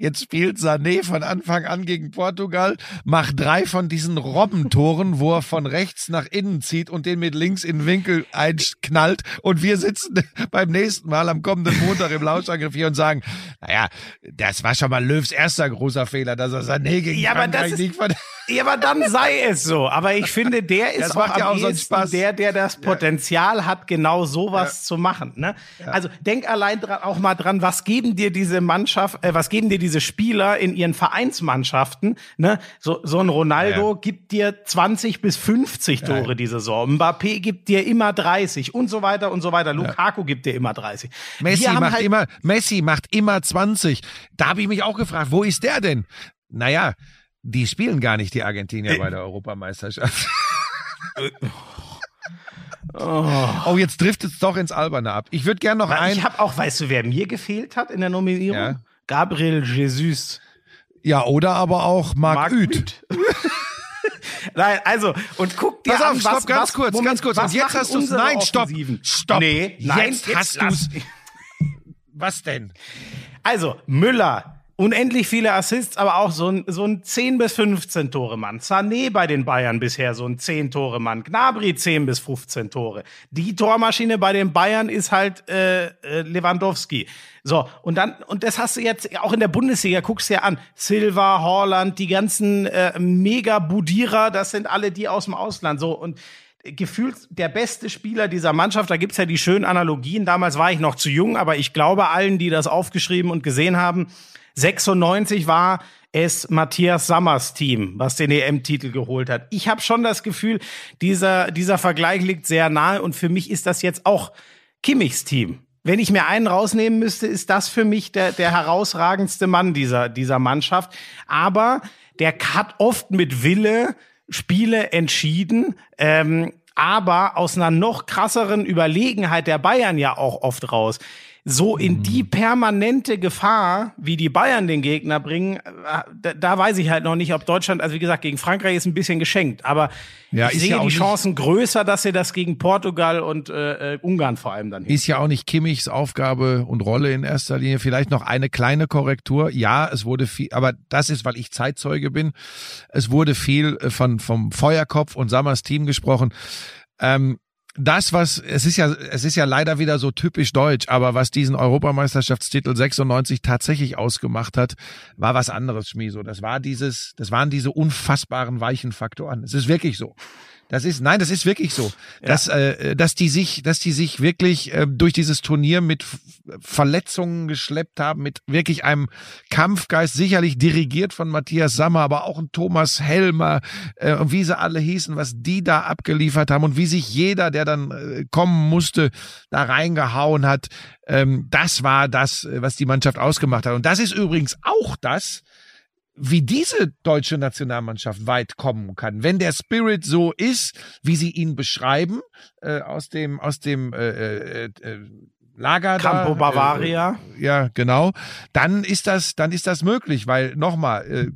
Jetzt spielt Sané von Anfang an gegen Portugal, macht drei von diesen Robbentoren, wo er von rechts nach innen zieht und den mit links in den Winkel einknallt. Und wir sitzen beim nächsten Mal am kommenden Montag im Lauschangriff hier und sagen, naja, das war schon mal Löws erster großer Fehler, dass er Sané gegen Ja, aber das Frankreich nicht von Ja, aber dann sei es so. Aber ich finde, der ist Das auch macht ja am auch so einen ehesten Spaß. der, der das Potenzial hat, genau sowas zu machen. Ne? Also denk allein dran, auch mal dran, was geben dir diese Mannschaft, äh, was geben dir diese Spieler in ihren Vereinsmannschaften? Ne? So, so ein Ronaldo gibt dir 20 bis 50 Tore die Saison. Mbappé gibt dir immer 30 und so weiter und so weiter. Lukaku gibt dir immer 30. Messi macht halt- immer, Messi macht immer 20. Da habe ich mich auch gefragt, wo ist der denn? Naja, die spielen gar nicht, die Argentinier bei der Europameisterschaft. oh, jetzt trifft es doch ins Alberne ab. Ich würde gerne noch Weil ein. Ich habe auch, weißt du, wer mir gefehlt hat in der Nominierung? Ja. Gabriel Jesus. ja, oder aber auch Marc, Marc Uth. Nein, also, und guck dir Pass an, auf, stopp, was, ganz was, kurz, Moment, ganz kurz. Und jetzt hast unsere nein, stopp, stopp. Nee, nein, Jetzt hast lass- du's. Was denn? Also, Müller, unendlich viele Assists, aber auch so ein, so ein 10 bis 15 Tore Mann. Sané bei den Bayern bisher so ein 10 Tore Mann. Gnabry 10 bis 15 Tore. Die Tormaschine bei den Bayern ist halt äh, äh, Lewandowski. So, und dann, und das hast du jetzt auch in der Bundesliga, guckst dir an. Silva, Horland, die ganzen äh, Mega-Budierer, das sind alle die aus dem Ausland. So, und gefühlt der beste Spieler dieser Mannschaft. Da gibt's ja die schönen Analogien. Damals war ich noch zu jung, aber ich glaube allen, die das aufgeschrieben und gesehen haben, 96 war es Matthias Sammers Team, was den EM-Titel geholt hat. Ich habe schon das Gefühl, dieser, dieser Vergleich liegt sehr nahe und für mich ist das jetzt auch Kimmichs Team. Wenn ich mir einen rausnehmen müsste, ist das für mich der, der herausragendste Mann dieser, dieser Mannschaft. Aber der hat oft mit Wille Spiele entschieden, ähm, aber aus einer noch krasseren Überlegenheit der Bayern ja auch oft raus. So in die permanente Gefahr, wie die Bayern den Gegner bringen, äh, da, da weiß ich halt noch nicht, ob Deutschland, also wie gesagt, gegen Frankreich ist ein bisschen geschenkt, aber Ja, ich sehe ja die Chancen größer, dass sie das gegen Portugal und äh, äh, Ungarn vor allem dann Ist ja auch nicht Kimmichs Aufgabe und Rolle in erster Linie. Vielleicht noch eine kleine Korrektur. Ja, es wurde viel, aber das ist, weil ich Zeitzeuge bin. Es wurde viel äh, von, vom Feuerkopf und Sammers Team gesprochen. Ähm, das, was, es ist ja, es ist ja leider wieder so typisch deutsch, aber was diesen Europameisterschaftstitel 96 tatsächlich ausgemacht hat, war was anderes, Schmieso. Das war dieses, das waren diese unfassbaren weichen Faktoren. Es ist wirklich so. Das ist, nein, das ist wirklich so, dass, äh, dass die sich, dass die sich wirklich äh, durch dieses Turnier mit Verletzungen geschleppt haben, mit wirklich einem Kampfgeist, sicherlich dirigiert von Matthias Sammer, aber auch ein Thomas Helmer, äh, und wie sie alle hießen, was die da abgeliefert haben und wie sich jeder, der dann äh, kommen musste, da reingehauen hat. Ähm, das war das, äh, was die Mannschaft ausgemacht hat. Und das ist übrigens auch das, wie diese deutsche Nationalmannschaft weit kommen kann. Wenn der Spirit so ist, wie sie ihn beschreiben, äh, aus dem, aus dem äh, äh, äh, Lager Campo da, Bavaria. Äh, ja, genau. Dann ist das, dann ist das möglich, weil nochmal, äh,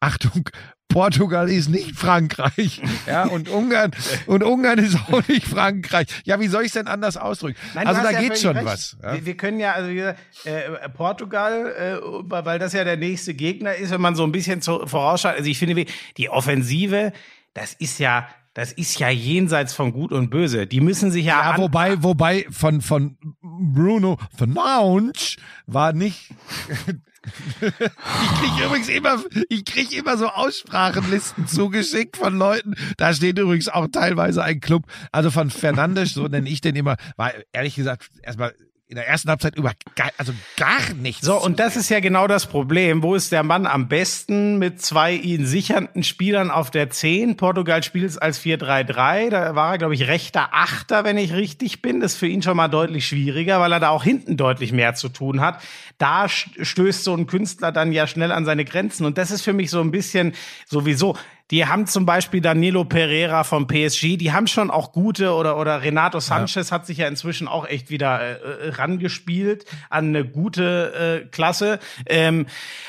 Achtung, Portugal ist nicht Frankreich. Ja, und Ungarn, und Ungarn ist auch nicht Frankreich. Ja, wie soll ich es denn anders ausdrücken? Nein, also da ja geht schon recht. was. Ja? Wir, wir können ja, also gesagt, äh, Portugal, äh, weil das ja der nächste Gegner ist, wenn man so ein bisschen zu, vorausschaut. Also ich finde, die Offensive, das ist ja, das ist ja jenseits von Gut und Böse. Die müssen sich ja, Ja, wobei, wobei von, von Bruno Fernandes war nicht. ich kriege übrigens immer, ich krieg immer so Aussprachenlisten zugeschickt von Leuten. Da steht übrigens auch teilweise ein Club. Also von Fernandes, so nenne ich den immer, war ehrlich gesagt erstmal in der ersten Halbzeit über gar, also gar nichts. So, und das ist ja genau das Problem. Wo ist der Mann am besten mit zwei ihn sichernden Spielern auf der 10? Portugal spielt es als 4-3-3. Da war er, glaube ich, rechter Achter, wenn ich richtig bin. Das ist für ihn schon mal deutlich schwieriger, weil er da auch hinten deutlich mehr zu tun hat. Da st- stößt so ein Künstler dann ja schnell an seine Grenzen. Und das ist für mich so ein bisschen sowieso. Die haben zum Beispiel Danilo Pereira vom PSG, die haben schon auch gute oder, oder Renato Sanchez hat sich ja inzwischen auch echt wieder äh, äh, rangespielt an eine gute äh, Klasse. Ähm,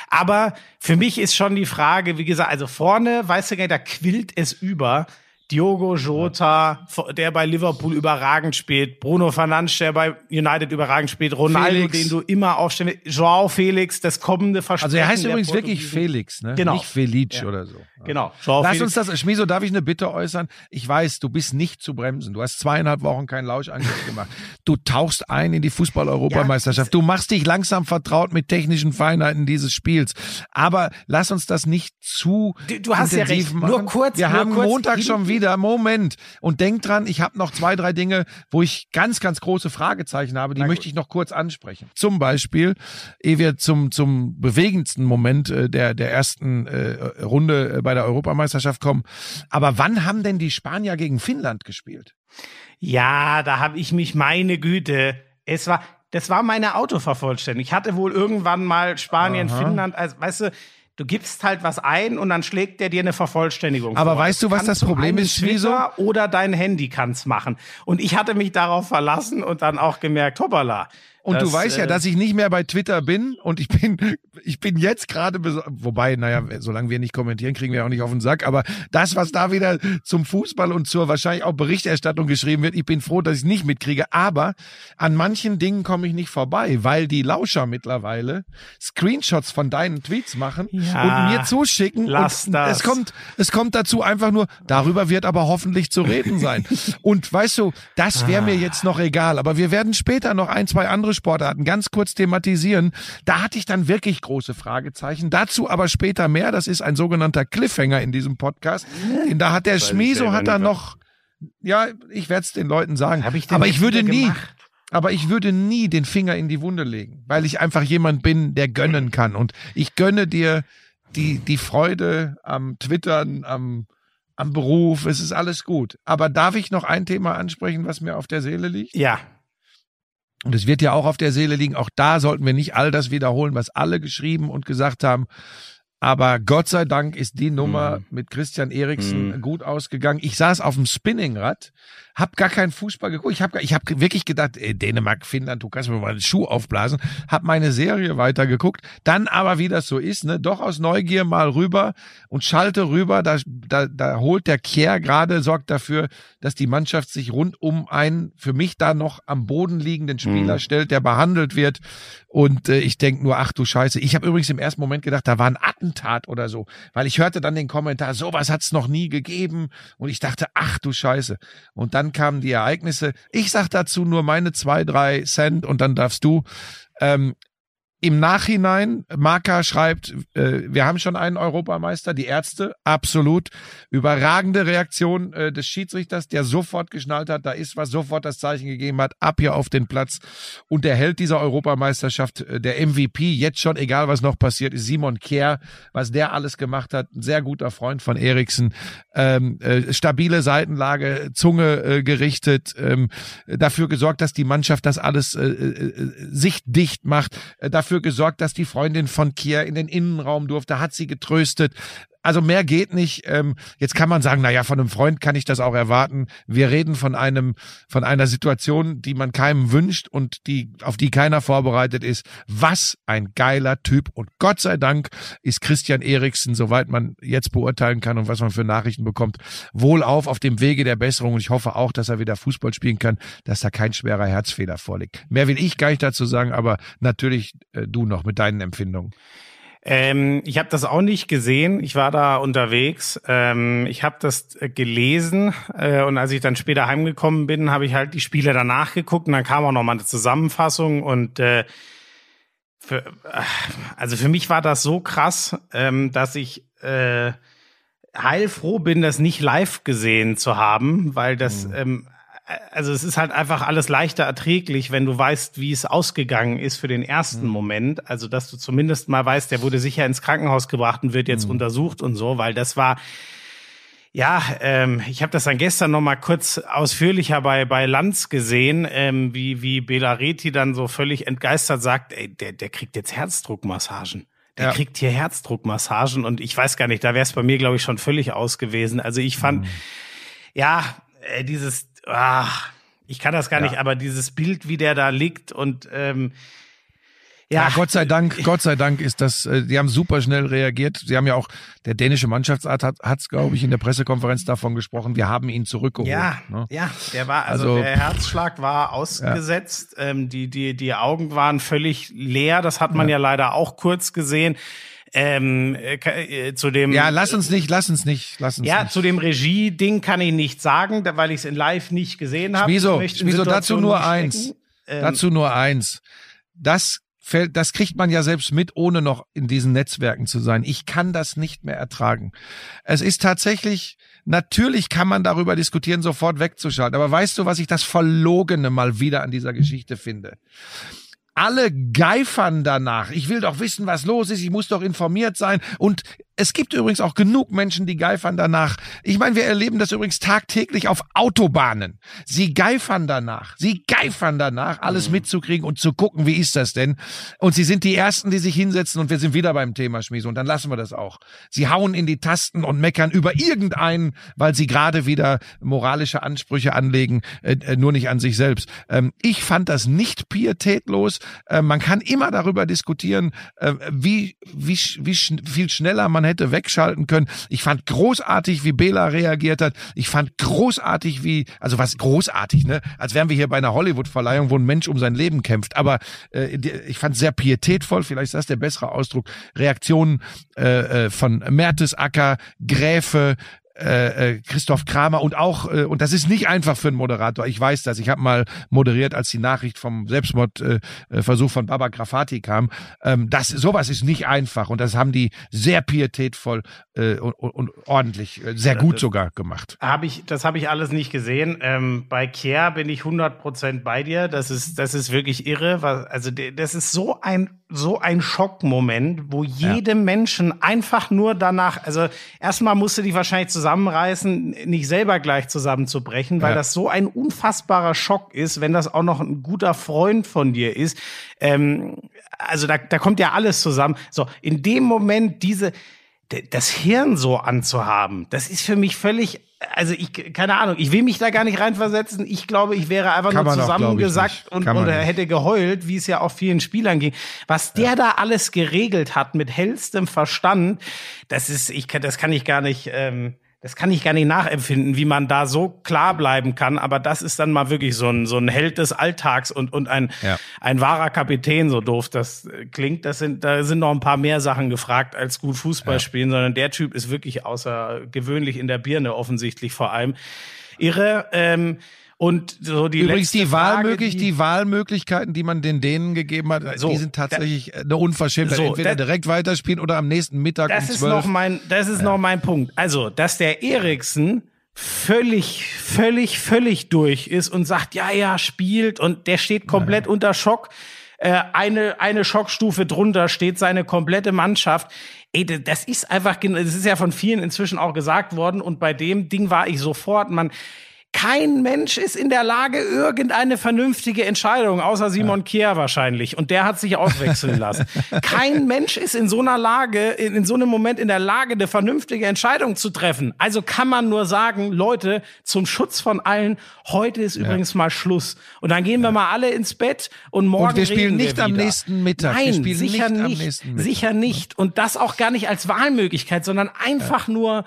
aber für mich ist schon die Frage, wie gesagt, also vorne, weißt du da quillt es über. Diogo Jota, der bei Liverpool überragend spielt, Bruno Fernandes, der bei United überragend spielt, Ronaldo, Felix. den du immer aufstellen willst, Joao Felix, das kommende Versprechen. also er heißt übrigens wirklich Portugiesen. Felix, ne? Genau. Nicht Felic Ja. oder so. Genau. Joao Lass Felix. uns das, Schmiso, darf ich eine Bitte äußern? Ich weiß, du bist nicht zu bremsen. Du hast zweieinhalb Wochen keinen Lauschangriff gemacht. Du tauchst ein in die Fußball-Europameisterschaft. Du machst dich langsam vertraut mit technischen Feinheiten dieses Spiels. Aber lass uns das nicht zu Du- du hast ja recht. machen. Nur kurz- Wir nur haben kurz Montag schon wieder. Moment. Und denk dran, ich habe noch zwei, drei Dinge, wo ich ganz, ganz große Fragezeichen habe. Die möchte ich noch kurz ansprechen. Zum Beispiel, ehe wir zum, zum bewegendsten Moment äh, der, der ersten äh, Runde äh, bei der Europameisterschaft kommen. Aber wann haben denn die Spanier gegen Finnland gespielt? Ja, da habe ich mich, meine Güte, es war, das war meine Autovervollständigung. Ich hatte wohl irgendwann mal Spanien, Aha. Finnland, als, weißt du, du gibst halt was ein und dann schlägt der dir eine Vervollständigung Aber vor. weißt du, was das Problem ist? Twitter Oder dein Handy kann's machen. Und ich hatte mich darauf verlassen und dann auch gemerkt, hoppala. Und du das, weißt ja, äh, dass ich nicht mehr bei Twitter bin und ich bin, ich bin jetzt gerade, wobei, naja, solange wir nicht kommentieren, kriegen wir auch nicht auf den Sack, aber das, was da wieder zum Fußball und zur wahrscheinlich auch Berichterstattung geschrieben wird, ich bin froh, dass ich es nicht mitkriege, aber an manchen Dingen komme ich nicht vorbei, weil die Lauscher mittlerweile Screenshots von deinen Tweets machen Ja, und mir zuschicken lass und das. es kommt, es kommt dazu einfach nur, darüber wird aber hoffentlich zu reden sein. und weißt du, das wäre mir jetzt noch egal, aber wir werden später noch ein, zwei andere Sportarten ganz kurz thematisieren. Da hatte ich dann wirklich große Fragezeichen. Dazu aber später mehr. Das ist ein sogenannter Cliffhanger in diesem Podcast. Den da hat der Schmieso hat da noch, ja, ich werde es den Leuten sagen. Hab ich denn aber ich würde nie, gemacht? aber ich würde nie den Finger in die Wunde legen, weil ich einfach jemand bin, der gönnen kann. Und ich gönne dir die, die Freude am Twittern, am, am Beruf. Es ist alles gut. Aber darf ich noch ein Thema ansprechen, was mir auf der Seele liegt? Ja, Und es wird ja auch auf der Seele liegen. Auch da sollten wir nicht all das wiederholen, was alle geschrieben und gesagt haben. Aber Gott sei Dank ist die Nummer Mhm. mit Christian Eriksen Mhm. gut ausgegangen. Ich saß auf dem Spinningrad, hab gar keinen Fußball geguckt. Ich habe ich hab wirklich gedacht, ey, Dänemark, Finnland, du kannst mir mal den Schuh aufblasen. Hab meine Serie weitergeguckt. Dann aber, wie das so ist, ne, doch aus Neugier mal rüber und schalte rüber. Da, da, da holt der Kehr gerade, sorgt dafür, dass die Mannschaft sich rund um einen für mich da noch am Boden liegenden Spieler Mhm. stellt, der behandelt wird. Und äh, ich denk nur, ach du Scheiße. Ich habe übrigens im ersten Moment gedacht, da war ein Attentat oder so. Weil ich hörte dann den Kommentar, sowas hat's noch nie gegeben. Und ich dachte, ach du Scheiße. Und dann kamen die Ereignisse. Ich sag dazu nur meine zwei, drei Cent und dann darfst du. Ähm, im Nachhinein, Marka schreibt, äh, wir haben schon einen Europameister, die Ärzte, absolut. Überragende Reaktion äh, des Schiedsrichters, der sofort geschnallt hat, da ist was, sofort das Zeichen gegeben hat, ab hier auf den Platz. Und der Held dieser Europameisterschaft, äh, der MVP, jetzt schon, egal was noch passiert, ist Simon Kehr, was der alles gemacht hat. Ein sehr guter Freund von Eriksen. Ähm, äh, stabile Seitenlage, Zunge äh, gerichtet, ähm, dafür gesorgt, dass die Mannschaft das alles äh, äh, sichtdicht macht, äh, dafür dafür gesorgt, dass die Freundin von Kier in den Innenraum durfte, hat sie getröstet. Also mehr geht nicht. Ähm, jetzt kann man sagen, na ja, von einem Freund kann ich das auch erwarten. Wir reden von einem, von einer Situation, die man keinem wünscht und die, auf die keiner vorbereitet ist. Was ein geiler Typ. Und Gott sei Dank ist Christian Eriksen, soweit man jetzt beurteilen kann und was man für Nachrichten bekommt, wohlauf auf dem Wege der Besserung. Und ich hoffe auch, dass er wieder Fußball spielen kann, dass da kein schwerer Herzfehler vorliegt. Mehr will ich gar nicht dazu sagen, aber natürlich äh, du noch mit deinen Empfindungen. Ähm, ich habe das auch nicht gesehen. Ich war da unterwegs. Ähm, ich habe das äh, gelesen äh, und als ich dann später heimgekommen bin, habe ich halt die Spiele danach geguckt und dann kam auch noch mal eine Zusammenfassung und äh, für, äh, also für mich war das so krass, ähm, dass ich äh, heilfroh bin, das nicht live gesehen zu haben, weil das mhm. Also es ist halt einfach alles leichter erträglich, wenn du weißt, wie es ausgegangen ist für den ersten mhm. Moment. Also, dass du zumindest mal weißt, der wurde sicher ins Krankenhaus gebracht und wird jetzt mhm. untersucht und so, weil das war, ja, ähm, ich habe das dann gestern noch mal kurz ausführlicher bei bei Lanz gesehen, ähm, wie wie Belareti dann so völlig entgeistert sagt, ey, der der kriegt jetzt Herzdruckmassagen. Der ja. kriegt hier Herzdruckmassagen und ich weiß gar nicht, da wäre es bei mir glaube ich schon völlig aus gewesen. Also ich fand, mhm. ja, äh, dieses ach, ich kann das gar ja. nicht, aber dieses Bild, wie der da liegt und ähm, ja. ja, Gott sei Dank, Gott sei Dank ist das, äh, die haben super schnell reagiert. Sie haben ja auch, der dänische Mannschaftsart hat hat's, glaube ich, in der Pressekonferenz davon gesprochen, wir haben ihn zurückgeholt. Ja, ne? ja, der war, also, also, der Herzschlag war ausgesetzt, ja. ähm, die, die, die Augen waren völlig leer, das hat man ja, ja leider auch kurz gesehen. Ähm, äh, äh, zu dem ja lass uns nicht lass uns nicht lass uns ja nicht. zu dem Regie-Ding kann ich nicht sagen, weil ich es in Live nicht gesehen habe. Wieso? Wieso dazu nur eins? Ähm, dazu nur eins. Das fällt, das kriegt man ja selbst mit, ohne noch in diesen Netzwerken zu sein. Ich kann das nicht mehr ertragen. Es ist tatsächlich, natürlich kann man darüber diskutieren, sofort wegzuschalten. Aber weißt du, was ich das Verlogene mal wieder an dieser Geschichte finde? Alle geifern danach. Ich will doch wissen, was los ist. Ich muss doch informiert sein. Und es gibt übrigens auch genug Menschen, die geifern danach. Ich meine, wir erleben das übrigens tagtäglich auf Autobahnen. Sie geifern danach. Sie geifern danach, alles mhm. mitzukriegen und zu gucken, wie ist das denn? Und sie sind die Ersten, die sich hinsetzen und wir sind wieder beim Thema Schmiese und dann lassen wir das auch. Sie hauen in die Tasten und meckern über irgendeinen, weil sie gerade wieder moralische Ansprüche anlegen, äh, äh nur nicht an sich selbst. Ähm, ich fand das nicht pietätlos. Äh, man kann immer darüber diskutieren, äh, wie, wie, wie sch viel schneller man man hätte wegschalten können. Ich fand großartig, wie Bela reagiert hat. Ich fand großartig, wie, also was großartig, ne? Als wären wir hier bei einer Hollywood-Verleihung, wo ein Mensch um sein Leben kämpft. Aber äh, ich fand sehr pietätvoll, vielleicht ist das der bessere Ausdruck, Reaktionen äh, äh von Mertesacker, Gräfe, äh, äh, Christoph Kramer und auch, äh, und das ist nicht einfach für einen Moderator, ich weiß das, ich habe mal moderiert, als die Nachricht vom Selbstmordversuch äh, von Baba Grafati kam. Ähm, das, sowas ist nicht einfach und das haben die sehr pietätvoll äh, und, und ordentlich, äh, sehr gut sogar gemacht. Hab ich, das habe ich alles nicht gesehen. Ähm, bei Kier bin ich 100% bei dir, das ist, das ist wirklich irre, also das ist so ein so ein Schockmoment, wo jedem ja. Menschen einfach nur danach, also erstmal musste dich wahrscheinlich zusammenreißen, nicht selber gleich zusammenzubrechen, weil ja. das so ein unfassbarer Schock ist, wenn das auch noch ein guter Freund von dir ist. Ähm, also da, da kommt ja alles zusammen. So, in dem Moment diese, das Hirn so anzuhaben, das ist für mich völlig also ich, keine Ahnung, ich will mich da gar nicht reinversetzen. Ich glaube, ich wäre einfach Kann nur zusammengesackt und, und hätte geheult, wie es ja auch vielen Spielern ging. Was der ja. da alles geregelt hat mit hellstem Verstand, das ist, ich kann, das kann ich gar nicht, ähm, das kann ich gar nicht nachempfinden, wie man da so klar bleiben kann. Aber das ist dann mal wirklich so ein, so ein Held des Alltags und, und ein, ja. ein wahrer Kapitän, so doof das klingt. Das sind, da sind noch ein paar mehr Sachen gefragt als gut Fußball spielen, ja. sondern der Typ ist wirklich außergewöhnlich in der Birne offensichtlich vor allem. Irre. Ähm, und so die Übrigens die Wahlmöglich, die, die, Wahlmöglichkeiten, die man den Dänen gegeben hat, so, die sind tatsächlich da, eine Unverschämtheit. So, Entweder da, direkt weiterspielen oder am nächsten Mittag das um ist noch mein, das ist ja. noch mein Punkt. Also, dass der Eriksen völlig, völlig, völlig durch ist und sagt, ja, ja, spielt und der steht komplett ja. unter Schock. Äh, eine, eine Schockstufe drunter steht seine komplette Mannschaft. Ey, das ist einfach, das ist ja von vielen inzwischen auch gesagt worden und bei dem Ding war ich sofort, man, Kein Mensch ist in der Lage, irgendeine vernünftige Entscheidung, außer Simon ja. Kier wahrscheinlich. Und der hat sich auswechseln lassen. Kein Mensch ist in so einer Lage, in, in so einem Moment in der Lage, eine vernünftige Entscheidung zu treffen. Also kann man nur sagen, Leute, zum Schutz von allen, heute ist ja. übrigens mal Schluss. Und dann gehen wir mal alle ins Bett und morgen und wir spielen nicht wir am nächsten Mittag. Nein, sicher nicht. nicht sicher nicht. Und das auch gar nicht als Wahlmöglichkeit, sondern einfach nur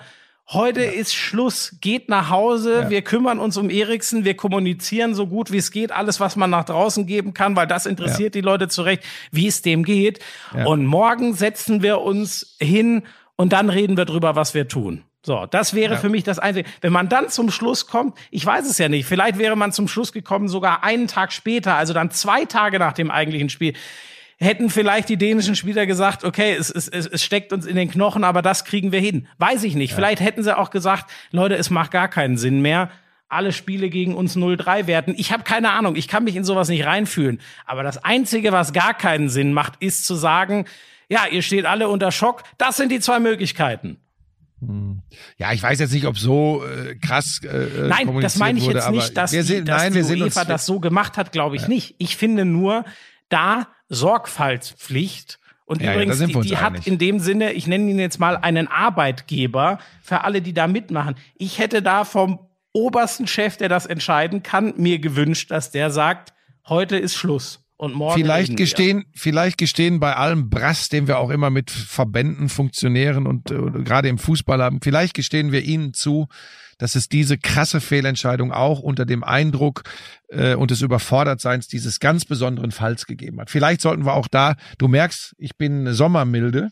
Heute ja. ist Schluss. Geht nach Hause. Ja. Wir kümmern uns um Eriksen. Wir kommunizieren so gut wie es geht. Alles, was man nach draußen geben kann, weil das interessiert ja. die Leute zurecht, wie es dem geht. Und morgen setzen wir uns hin und dann reden wir drüber, was wir tun. So, das wäre ja. für mich das Einzige. Wenn man dann zum Schluss kommt, ich weiß es ja nicht, vielleicht wäre man zum Schluss gekommen, sogar einen Tag später, also dann zwei Tage nach dem eigentlichen Spiel hätten vielleicht die dänischen Spieler gesagt, okay, es, es, es steckt uns in den Knochen, aber das kriegen wir hin. Weiß ich nicht. Ja. Vielleicht hätten sie auch gesagt, Leute, es macht gar keinen Sinn mehr. Alle Spiele gegen uns 0-3 werten. Ich habe keine Ahnung, ich kann mich in sowas nicht reinfühlen. Aber das Einzige, was gar keinen Sinn macht, ist zu sagen, ja, ihr steht alle unter Schock. Das sind die zwei Möglichkeiten. Hm. Ja, ich weiß jetzt nicht, ob so äh, krass. Äh, nein, das meine ich wurde, jetzt nicht, dass, wir sind, die, dass nein, die wir UEFA das so gemacht hat, glaube ich ja. nicht. Ich finde nur, da Sorgfaltspflicht. Und ja, übrigens, ja, die, die hat in dem Sinne, ich nenne ihn jetzt mal einen Arbeitgeber für alle, die da mitmachen. Ich hätte da vom obersten Chef, der das entscheiden kann, mir gewünscht, dass der sagt, heute ist Schluss. Und morgen vielleicht gestehen, vielleicht gestehen bei allem Brass, den wir auch immer mit Verbänden, Funktionären und äh, gerade im Fußball haben, vielleicht gestehen wir ihnen zu, dass es diese krasse Fehlentscheidung auch unter dem Eindruck äh, und des Überfordertseins dieses ganz besonderen Falls gegeben hat. Vielleicht sollten wir auch da, du merkst, ich bin Sommermilde,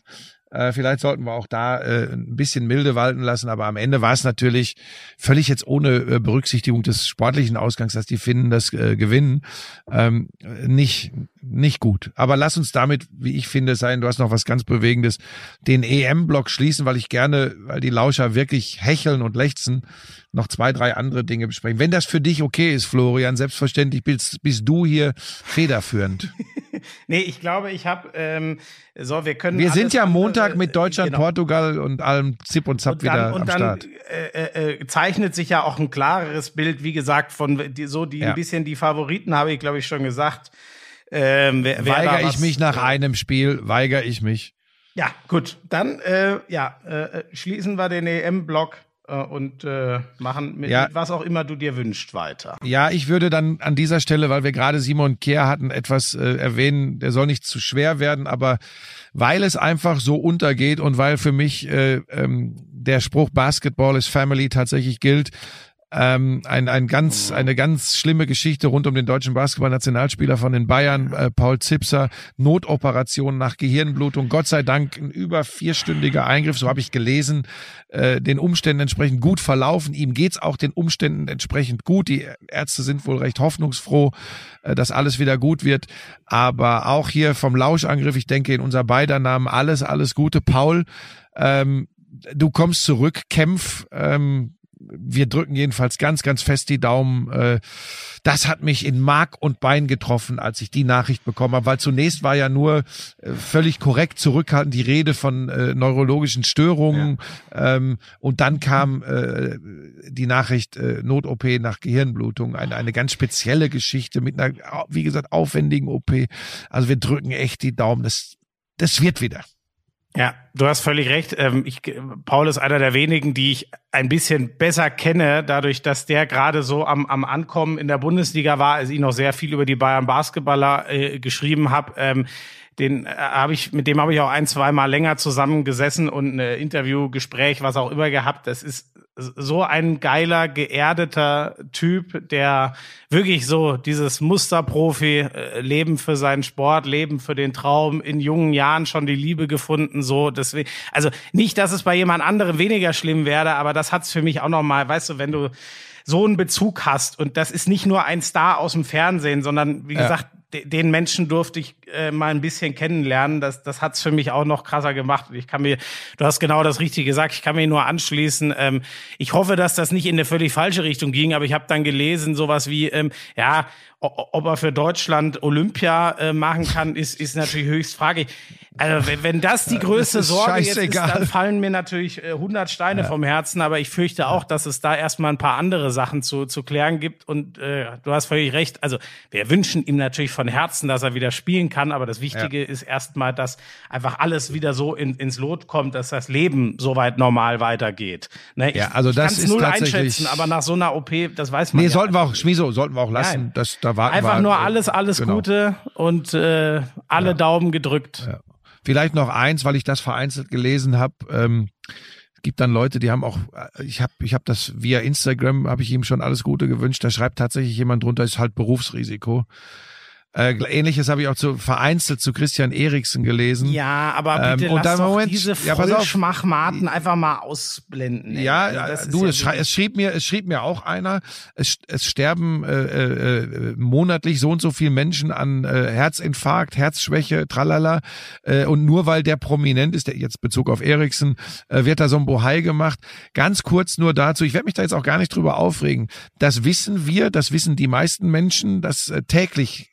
äh, vielleicht sollten wir auch da äh, ein bisschen milde walten lassen, aber am Ende war es natürlich völlig jetzt ohne äh, Berücksichtigung des sportlichen Ausgangs, dass die Finnen das äh, gewinnen, ähm, nicht nicht gut. Aber lass uns damit, wie ich finde, sein. Du hast noch was ganz Bewegendes, den EM-Block schließen, weil ich gerne, weil die Lauscher wirklich hecheln und lechzen, noch zwei, drei andere Dinge besprechen. Wenn das für dich okay ist, Florian, selbstverständlich bist, bist du hier federführend. nee, ich glaube, ich habe ähm, so, wir können. Wir sind ja Montag andere, mit Deutschland, genau. Portugal und allem Zip und Zap und dann, wieder und am dann, Start. Äh, äh, zeichnet sich ja auch ein klareres Bild, wie gesagt, von die, so die ja. ein bisschen die Favoriten habe ich, glaube ich, schon gesagt. Ähm, wer, wer weigere ich mich nach einem Spiel, weigere ich mich. Ja, gut. Dann äh, ja, äh, schließen wir den EM-Block äh, und äh, machen mit, ja. mit, was auch immer du dir wünschst weiter. Ja, ich würde dann an dieser Stelle, weil wir gerade Simon Kehr hatten, etwas äh, erwähnen, der soll nicht zu schwer werden, aber weil es einfach so untergeht und weil für mich äh, ähm, der Spruch Basketball is Family tatsächlich gilt, ähm, ein, ein ganz, eine ganz schlimme Geschichte rund um den deutschen Basketballnationalspieler von den Bayern, äh, Paul Zipser, Notoperation nach Gehirnblutung, Gott sei Dank ein über vierstündiger Eingriff, so habe ich gelesen, äh, den Umständen entsprechend gut verlaufen. Ihm geht's auch den Umständen entsprechend gut. Die Ärzte sind wohl recht hoffnungsfroh, äh, dass alles wieder gut wird. Aber auch hier vom Lauschangriff, ich denke in unser beider Namen alles, alles Gute. Paul, ähm, du kommst zurück, kämpf, ähm, wir drücken jedenfalls ganz, ganz fest die Daumen. Äh, das hat mich in Mark und Bein getroffen, als ich die Nachricht bekommen habe, weil zunächst war ja nur äh, völlig korrekt zurückhaltend die Rede von äh, neurologischen Störungen ja. ähm, und dann kam äh, die Nachricht äh, Not-OP nach Gehirnblutung, eine, eine ganz spezielle Geschichte mit einer, wie gesagt, aufwendigen OP. Also wir drücken echt die Daumen, das, das wird wieder. Ja, du hast völlig recht. Ähm, ich, Paul ist einer der wenigen, die ich ein bisschen besser kenne, dadurch, dass der gerade so am, am Ankommen in der Bundesliga war, als ich noch sehr viel über die Bayern Basketballer äh, geschrieben habe. Ähm, den äh, habe ich, mit dem habe ich auch ein, zwei Mal länger zusammengesessen und ein Interviewgespräch, was auch immer gehabt. Das ist so ein geiler, geerdeter Typ, der wirklich so dieses Musterprofi, äh, Leben für seinen Sport, Leben für den Traum, in jungen Jahren schon die Liebe gefunden, so deswegen, also nicht, dass es bei jemand anderem weniger schlimm wäre, aber das hat's für mich auch nochmal, weißt du, wenn du so einen Bezug hast und das ist nicht nur ein Star aus dem Fernsehen, sondern wie ja. gesagt, den Menschen durfte ich äh, mal ein bisschen kennenlernen. Das, das hat's für mich auch noch krasser gemacht. Ich kann mir, du hast genau das Richtige gesagt, ich kann mir nur anschließen. Ähm, ich hoffe, dass das nicht in eine völlig falsche Richtung ging, aber ich habe dann gelesen, sowas wie, ähm, ja, ob er für Deutschland Olympia äh, machen kann, ist, ist natürlich höchst fraglich. Also wenn, wenn das die größte ist Sorge jetzt ist, dann fallen mir natürlich äh, 100 Steine vom Herzen, aber ich fürchte auch, dass es da erstmal ein paar andere Sachen zu, zu klären gibt und äh, du hast völlig recht. Also wir wünschen ihm natürlich von Herzen, dass er wieder spielen kann, aber das Wichtige ist erstmal, dass einfach alles wieder so in, ins Lot kommt, dass das Leben soweit normal weitergeht. Ne, ich, Ja, also ich das kann's ist null tatsächlich- einschätzen, aber nach so einer OP, das weiß man Nee, ja sollten wir auch, Schmiso, sollten wir auch lassen. Nein. Das, da warten Einfach wir, nur äh, alles, alles genau. Gute und äh, alle Daumen gedrückt. Ja. Vielleicht noch eins, weil ich das vereinzelt gelesen habe. Ähm, es gibt dann Leute, die haben auch, äh, ich habe ich hab das via Instagram, habe ich ihm schon alles Gute gewünscht. Da schreibt tatsächlich jemand drunter, ist halt Berufsrisiko. Äh, Ähnliches habe ich auch zu, vereinzelt zu Christian Eriksen gelesen. Ja, aber Ähm, bitte und lass dann Moment, diese ja. Vollschmachmaten einfach mal ausblenden. ey. Ja, Also ist du, ja es, schrei, es schrieb mir, es schrieb mir auch einer, es, es sterben äh, äh, äh, monatlich so und so viele Menschen an äh, Herzinfarkt, Herzschwäche, tralala. Äh, und nur weil der prominent ist, der jetzt Bezug auf Eriksen, äh, wird da so ein Bohai gemacht. Ganz kurz nur dazu, ich werde mich da jetzt auch gar nicht drüber aufregen. Das wissen wir, das wissen die meisten Menschen, dass äh, täglich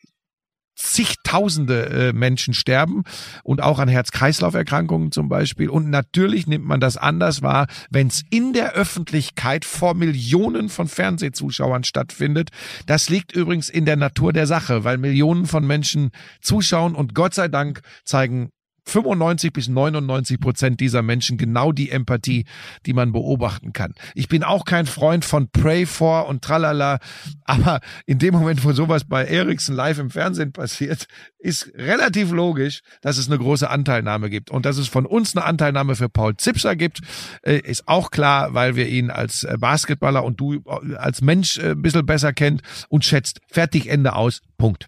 zigtausende äh, Menschen sterben und auch an Herz-Kreislauf-Erkrankungen zum Beispiel. Und natürlich nimmt man das anders wahr, wenn es in der Öffentlichkeit vor Millionen von Fernsehzuschauern stattfindet. Das liegt übrigens in der Natur der Sache, weil Millionen von Menschen zuschauen und Gott sei Dank zeigen 95 bis 99 Prozent dieser Menschen genau die Empathie, die man beobachten kann. Ich bin auch kein Freund von Pray for und tralala, aber in dem Moment, wo sowas bei Eriksen live im Fernsehen passiert, ist relativ logisch, dass es eine große Anteilnahme gibt. Und dass es von uns eine Anteilnahme für Paul Zipser gibt, äh, ist auch klar, weil wir ihn als äh, Basketballer und du äh, als Mensch ein bisschen besser kennt und schätzt. Fertig, Ende aus, Punkt.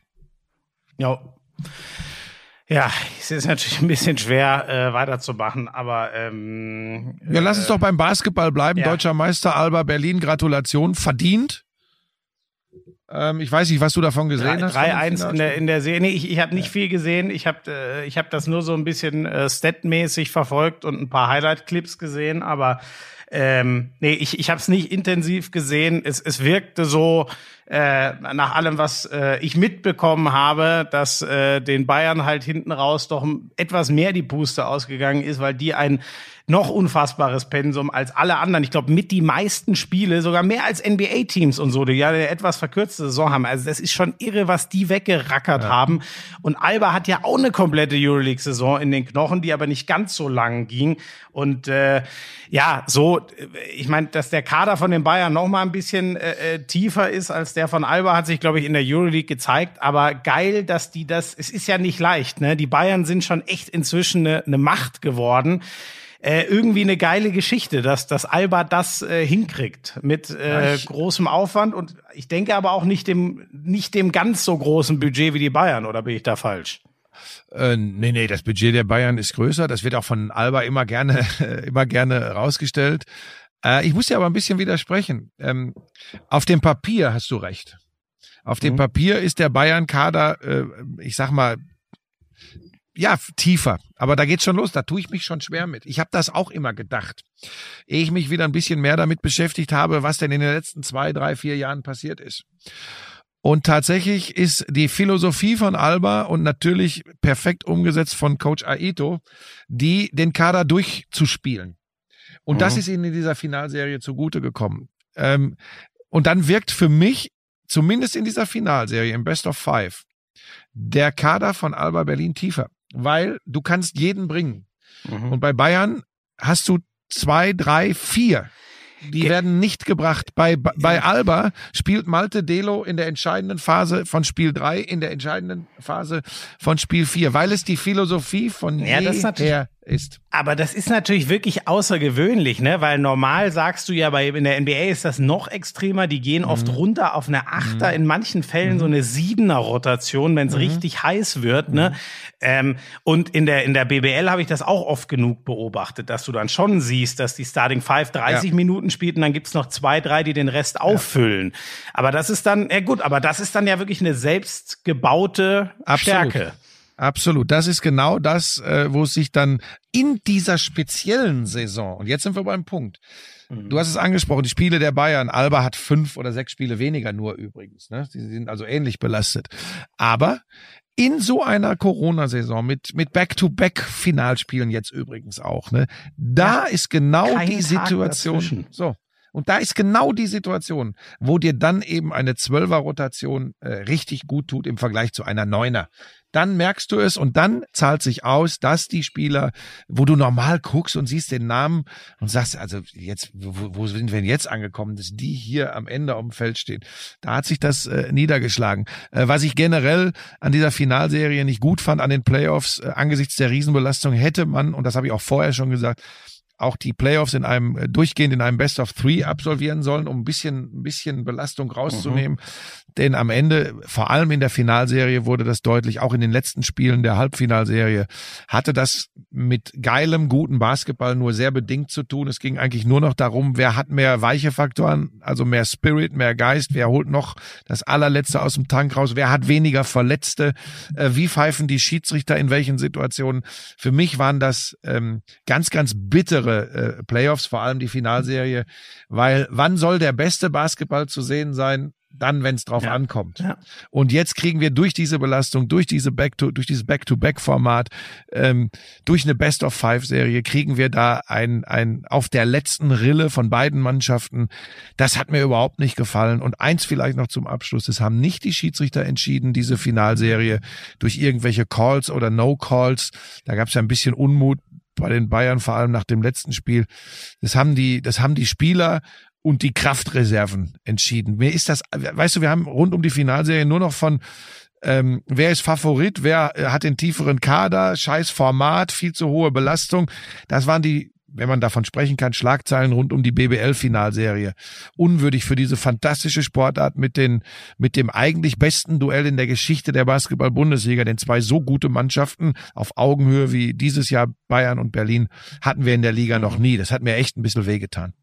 Ja. Ja, es ist natürlich ein bisschen schwer äh, weiterzumachen, aber ähm, Ja, lass uns doch beim Basketball bleiben. ja. Deutscher Meister Alba Berlin, Gratulation, verdient. Ähm, ich weiß nicht, was du davon gesehen hast. von dem 3-1 in der, in der Serie. Nee, ich, ich habe nicht viel gesehen. Ich habe äh, ich hab das nur so ein bisschen äh, statmäßig verfolgt und ein paar Highlight-Clips gesehen, aber ähm, nee, ich, ich habe es nicht intensiv gesehen. Es, es wirkte so, äh, nach allem, was äh, ich mitbekommen habe, dass äh, den Bayern halt hinten raus doch etwas mehr die Puste ausgegangen ist, weil die ein noch unfassbares Pensum als alle anderen. Ich glaube, mit die meisten Spiele, sogar mehr als NBA-Teams und so, die ja eine etwas verkürzte Saison haben. Also das ist schon irre, was die weggerackert haben. Und Alba hat ja auch eine komplette Euroleague-Saison in den Knochen, die aber nicht ganz so lang ging. Und äh, ja, so, ich meine, dass der Kader von den Bayern noch mal ein bisschen äh, äh, tiefer ist als der von Alba, hat sich, glaube ich, in der Euroleague gezeigt. Aber geil, dass die das, es ist ja nicht leicht, ne? Die Bayern sind schon echt inzwischen eine, eine Macht geworden äh, irgendwie eine geile Geschichte, dass, dass Alba das äh, hinkriegt mit äh, ich- großem Aufwand und ich denke aber auch nicht dem, nicht dem ganz so großen Budget wie die Bayern, oder bin ich da falsch? Äh, nee, nee, das Budget der Bayern ist größer. Das wird auch von Alba immer gerne, immer gerne rausgestellt. Äh, ich muss dir aber ein bisschen widersprechen. Ähm, auf dem Papier hast du recht. Auf dem Mhm. Papier ist der Bayern-Kader, äh, ich sag mal, ja, tiefer. Aber da geht's schon los. Da tue ich mich schon schwer mit. Ich habe das auch immer gedacht. Ehe ich mich wieder ein bisschen mehr damit beschäftigt habe, was denn in den letzten zwei, drei, vier Jahren passiert ist. Und tatsächlich ist die Philosophie von Alba und natürlich perfekt umgesetzt von Coach Aito, die den Kader durchzuspielen. Und das Mhm. ist ihnen in dieser Finalserie zugute gekommen. Ähm, und dann wirkt für mich, zumindest in dieser Finalserie, im Best of Five, der Kader von Alba Berlin tiefer. Weil du kannst jeden bringen. Und bei Bayern hast du zwei, drei, vier. Die Ge- werden nicht gebracht. Bei, bei Alba spielt Malte Delo in der entscheidenden Phase von Spiel drei, in der entscheidenden Phase von Spiel vier, weil es die Philosophie von Ja, jeher ist. Aber das ist natürlich wirklich außergewöhnlich, ne? Weil normal sagst du ja, bei in der NBA ist das noch extremer. Die gehen oft runter auf eine Achter, in manchen Fällen so eine Siebener Rotation, wenn es richtig heiß wird, ne? Ähm, und in der in der BBL habe ich das auch oft genug beobachtet, dass du dann schon siehst, dass die Starting Five 30 Ja. Minuten spielt und dann gibt's noch zwei, drei, die den Rest auffüllen. Aber das ist dann, ja gut, aber das ist dann ja wirklich eine selbstgebaute Absolut. Stärke. Absolut. Das ist genau das, äh, wo es sich dann in dieser speziellen Saison, und jetzt sind wir beim Punkt. Du hast es angesprochen, die Spiele der Bayern. Alba hat fünf oder sechs Spiele weniger nur übrigens. Ne? Sie sind also ähnlich belastet. Aber in so einer Corona-Saison mit, mit Back-to-Back-Finalspielen jetzt übrigens auch, ne? Da ist genau die Situation. dazwischen. So. Und da ist genau die Situation, wo dir dann eben eine Zwölfer-Rotation äh, richtig gut tut im Vergleich zu einer Neuner. Dann merkst du es und dann zahlt sich aus, dass die Spieler, wo du normal guckst und siehst den Namen und sagst, also jetzt, wo, wo sind wir denn jetzt angekommen, dass die hier am Ende auf dem Feld stehen. Da hat sich das äh, niedergeschlagen. Äh, was ich generell an dieser Finalserie nicht gut fand, an den Playoffs, äh, angesichts der Riesenbelastung, hätte man, und das habe ich auch vorher schon gesagt, auch die Playoffs in einem äh, durchgehend in einem Best of Three absolvieren sollen, um ein bisschen ein bisschen Belastung rauszunehmen. Denn am Ende, vor allem in der Finalserie, wurde das deutlich. Auch in den letzten Spielen der Halbfinalserie hatte das mit geilem, guten Basketball nur sehr bedingt zu tun. Es ging eigentlich nur noch darum, wer hat mehr weiche Faktoren, also mehr Spirit, mehr Geist, wer holt noch das allerletzte aus dem Tank raus, wer hat weniger Verletzte, äh, wie pfeifen die Schiedsrichter in welchen Situationen. Für mich waren das ähm, ganz, ganz bittere äh, Playoffs, vor allem die Finalserie, weil wann soll der beste Basketball zu sehen sein? Dann, wenn es drauf Ja. ankommt. Ja. Und jetzt kriegen wir durch diese Belastung, durch diese Back to, durch dieses Back-to-Back-Format, ähm, durch eine Best-of-Five-Serie kriegen wir da ein, ein auf der letzten Rille von beiden Mannschaften. Das hat mir überhaupt nicht gefallen. Und eins vielleicht noch zum Abschluss: Es haben nicht die Schiedsrichter entschieden, diese Finalserie durch irgendwelche Calls oder No-Calls. Da gab es ja ein bisschen Unmut bei den Bayern, vor allem nach dem letzten Spiel. Das haben die, das haben die Spieler und die Kraftreserven entschieden. Mir ist das, weißt du, wir haben rund um die Finalserie nur noch von ähm, wer ist Favorit, wer äh, hat den tieferen Kader, scheiß Format, viel zu hohe Belastung. Das waren die, wenn man davon sprechen kann, Schlagzeilen rund um die BBL-Finalserie. Unwürdig für diese fantastische Sportart mit den, mit dem eigentlich besten Duell in der Geschichte der Basketball-Bundesliga, den zwei so gute Mannschaften auf Augenhöhe wie dieses Jahr Bayern und Berlin hatten wir in der Liga noch nie. Das hat mir echt ein bisschen wehgetan.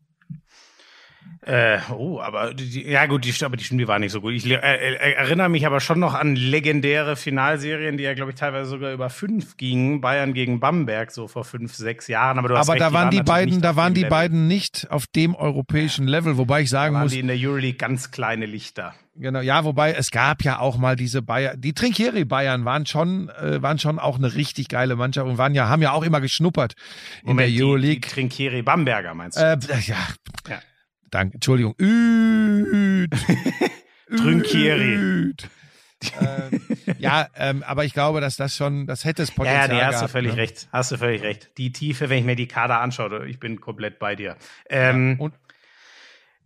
Äh, oh, aber die, ja gut, die, aber die stimmt, die war nicht so gut. Ich äh, äh, erinnere mich aber schon noch an legendäre Finalserien, die ja, glaube ich, teilweise sogar über fünf gingen. Bayern gegen Bamberg, so vor fünf, sechs Jahren. Aber, Aber recht, da waren die beiden, nicht da auf waren dem die Level. beiden nicht auf dem europäischen Level, wobei ich Da sagen waren muss, die in der Euroleague ganz kleine Lichter. Genau, ja, wobei es gab ja auch mal diese Bayern, die Trinkieri Bayern waren schon, äh, waren schon auch eine richtig geile Mannschaft und waren ja, haben ja auch immer geschnuppert in Moment, der die, die Euroleague. Trinkieri Bamberger, meinst du? äh, ja, Ja. Danke, Entschuldigung. Üt, Trinkieri. Üt. äh, ja, ähm, aber ich glaube, dass das schon, das hätte es ja, Potenzial ja, nee, hast gehabt, du völlig ne? recht. Hast du völlig recht. Die Tiefe, wenn ich mir die Kader anschaue, ich bin komplett bei dir. Ähm, Und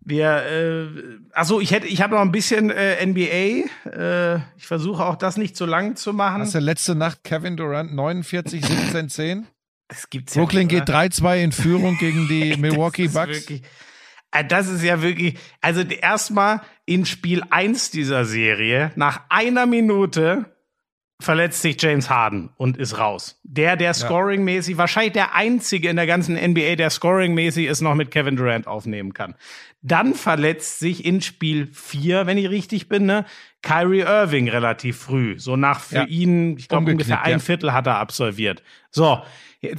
Wir, äh, also ich hätte, ich habe noch ein bisschen äh, NBA. Äh, ich versuche auch das nicht zu lang zu machen. hast du letzte Nacht Kevin Durant 49, 17, 10? Das gibt's ja Brooklyn nicht, geht 3-2 in Führung gegen die Milwaukee das ist Bucks. Wirklich, das ist ja wirklich, also erstmal in Spiel 1 dieser Serie, nach einer Minute verletzt sich James Harden und ist raus. Der, der scoringmäßig, wahrscheinlich der einzige in der ganzen NBA, der scoringmäßig es noch mit Kevin Durant aufnehmen kann. Dann verletzt sich in Spiel 4, wenn ich richtig bin, ne, Kyrie Irving relativ früh. So nach für Ja. ihn, ich glaube ungefähr ein ja. Viertel hat er absolviert. So,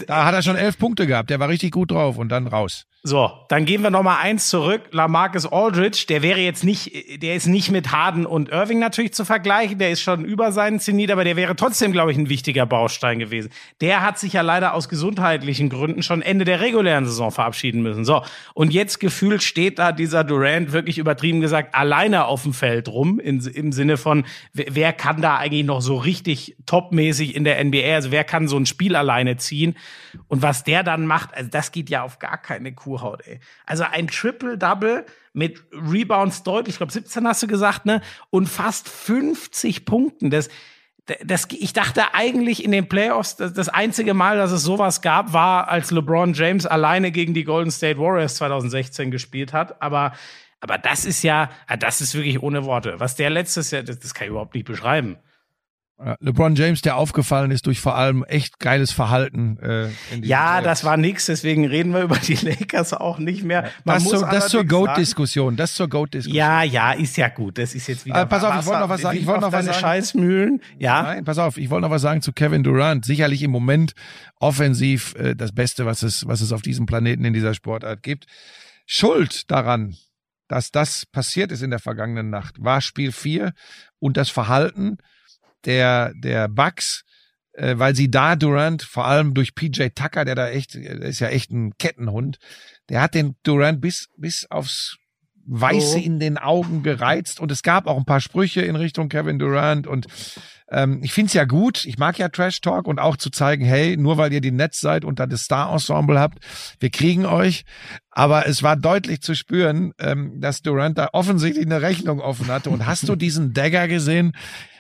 Da hat er schon elf Punkte gehabt, der war richtig gut drauf und dann raus. so, dann gehen wir noch mal eins zurück. Lamarcus Aldridge, der wäre jetzt nicht, der ist nicht mit Harden und Irving natürlich zu vergleichen. Der ist schon über seinen Zenit, aber der wäre trotzdem, glaube ich, ein wichtiger Baustein gewesen. Der hat sich ja leider aus gesundheitlichen Gründen schon Ende der regulären Saison verabschieden müssen. So, und jetzt gefühlt steht da dieser Durant wirklich übertrieben gesagt alleine auf dem Feld rum, in, im Sinne von, wer, wer kann da eigentlich noch so richtig topmäßig in der NBA, also wer kann so ein Spiel alleine ziehen? Und was der dann macht, also das geht ja auf gar keine Kuhhaut, ey. Also ein Triple-Double mit Rebounds deutlich, ich glaube 17 hast du gesagt, ne? Und fast 50 Punkten. Das, das, ich dachte eigentlich in den Playoffs, das, das einzige Mal, dass es sowas gab, war, als LeBron James alleine gegen die Golden State Warriors 2016 gespielt hat. Aber, aber das ist ja, ah, das ist wirklich ohne Worte. Was der letztes Jahr, das, das kann ich überhaupt nicht beschreiben. LeBron James, der aufgefallen ist durch vor allem echt geiles Verhalten. Äh, Ja, Playoffs. das war nix, deswegen reden wir über die Lakers auch nicht mehr. Man das, zur, das zur Goat-Diskussion. Das zur Goat-Diskussion. Ja, ja, ist ja gut. Das ist jetzt wieder. Äh, pass auf, ich wollte noch was sagen, ich wollte noch was sagen. Scheißmühlen. Ja. Nein, pass auf, ich wollte noch was sagen zu Kevin Durant. Sicherlich im Moment offensiv äh, das Beste, was es, was es auf diesem Planeten in dieser Sportart gibt. Schuld daran, dass das passiert ist in der vergangenen Nacht, war Spiel 4 und das Verhalten der, der Bucks, äh, weil sie da Durant, vor allem durch PJ Tucker, der da echt, der ist ja echt ein Kettenhund, der hat den Durant bis, bis aufs Weiße Oh. in den Augen gereizt und es gab auch ein paar Sprüche in Richtung Kevin Durant und ähm, ich find's ja gut, ich mag ja Trash Talk und auch zu zeigen, hey, nur weil ihr die Netz seid und da das Star-Ensemble habt, wir kriegen euch. Aber es war deutlich zu spüren, ähm, dass Durant da offensichtlich eine Rechnung offen hatte. Und hast du diesen Dagger gesehen?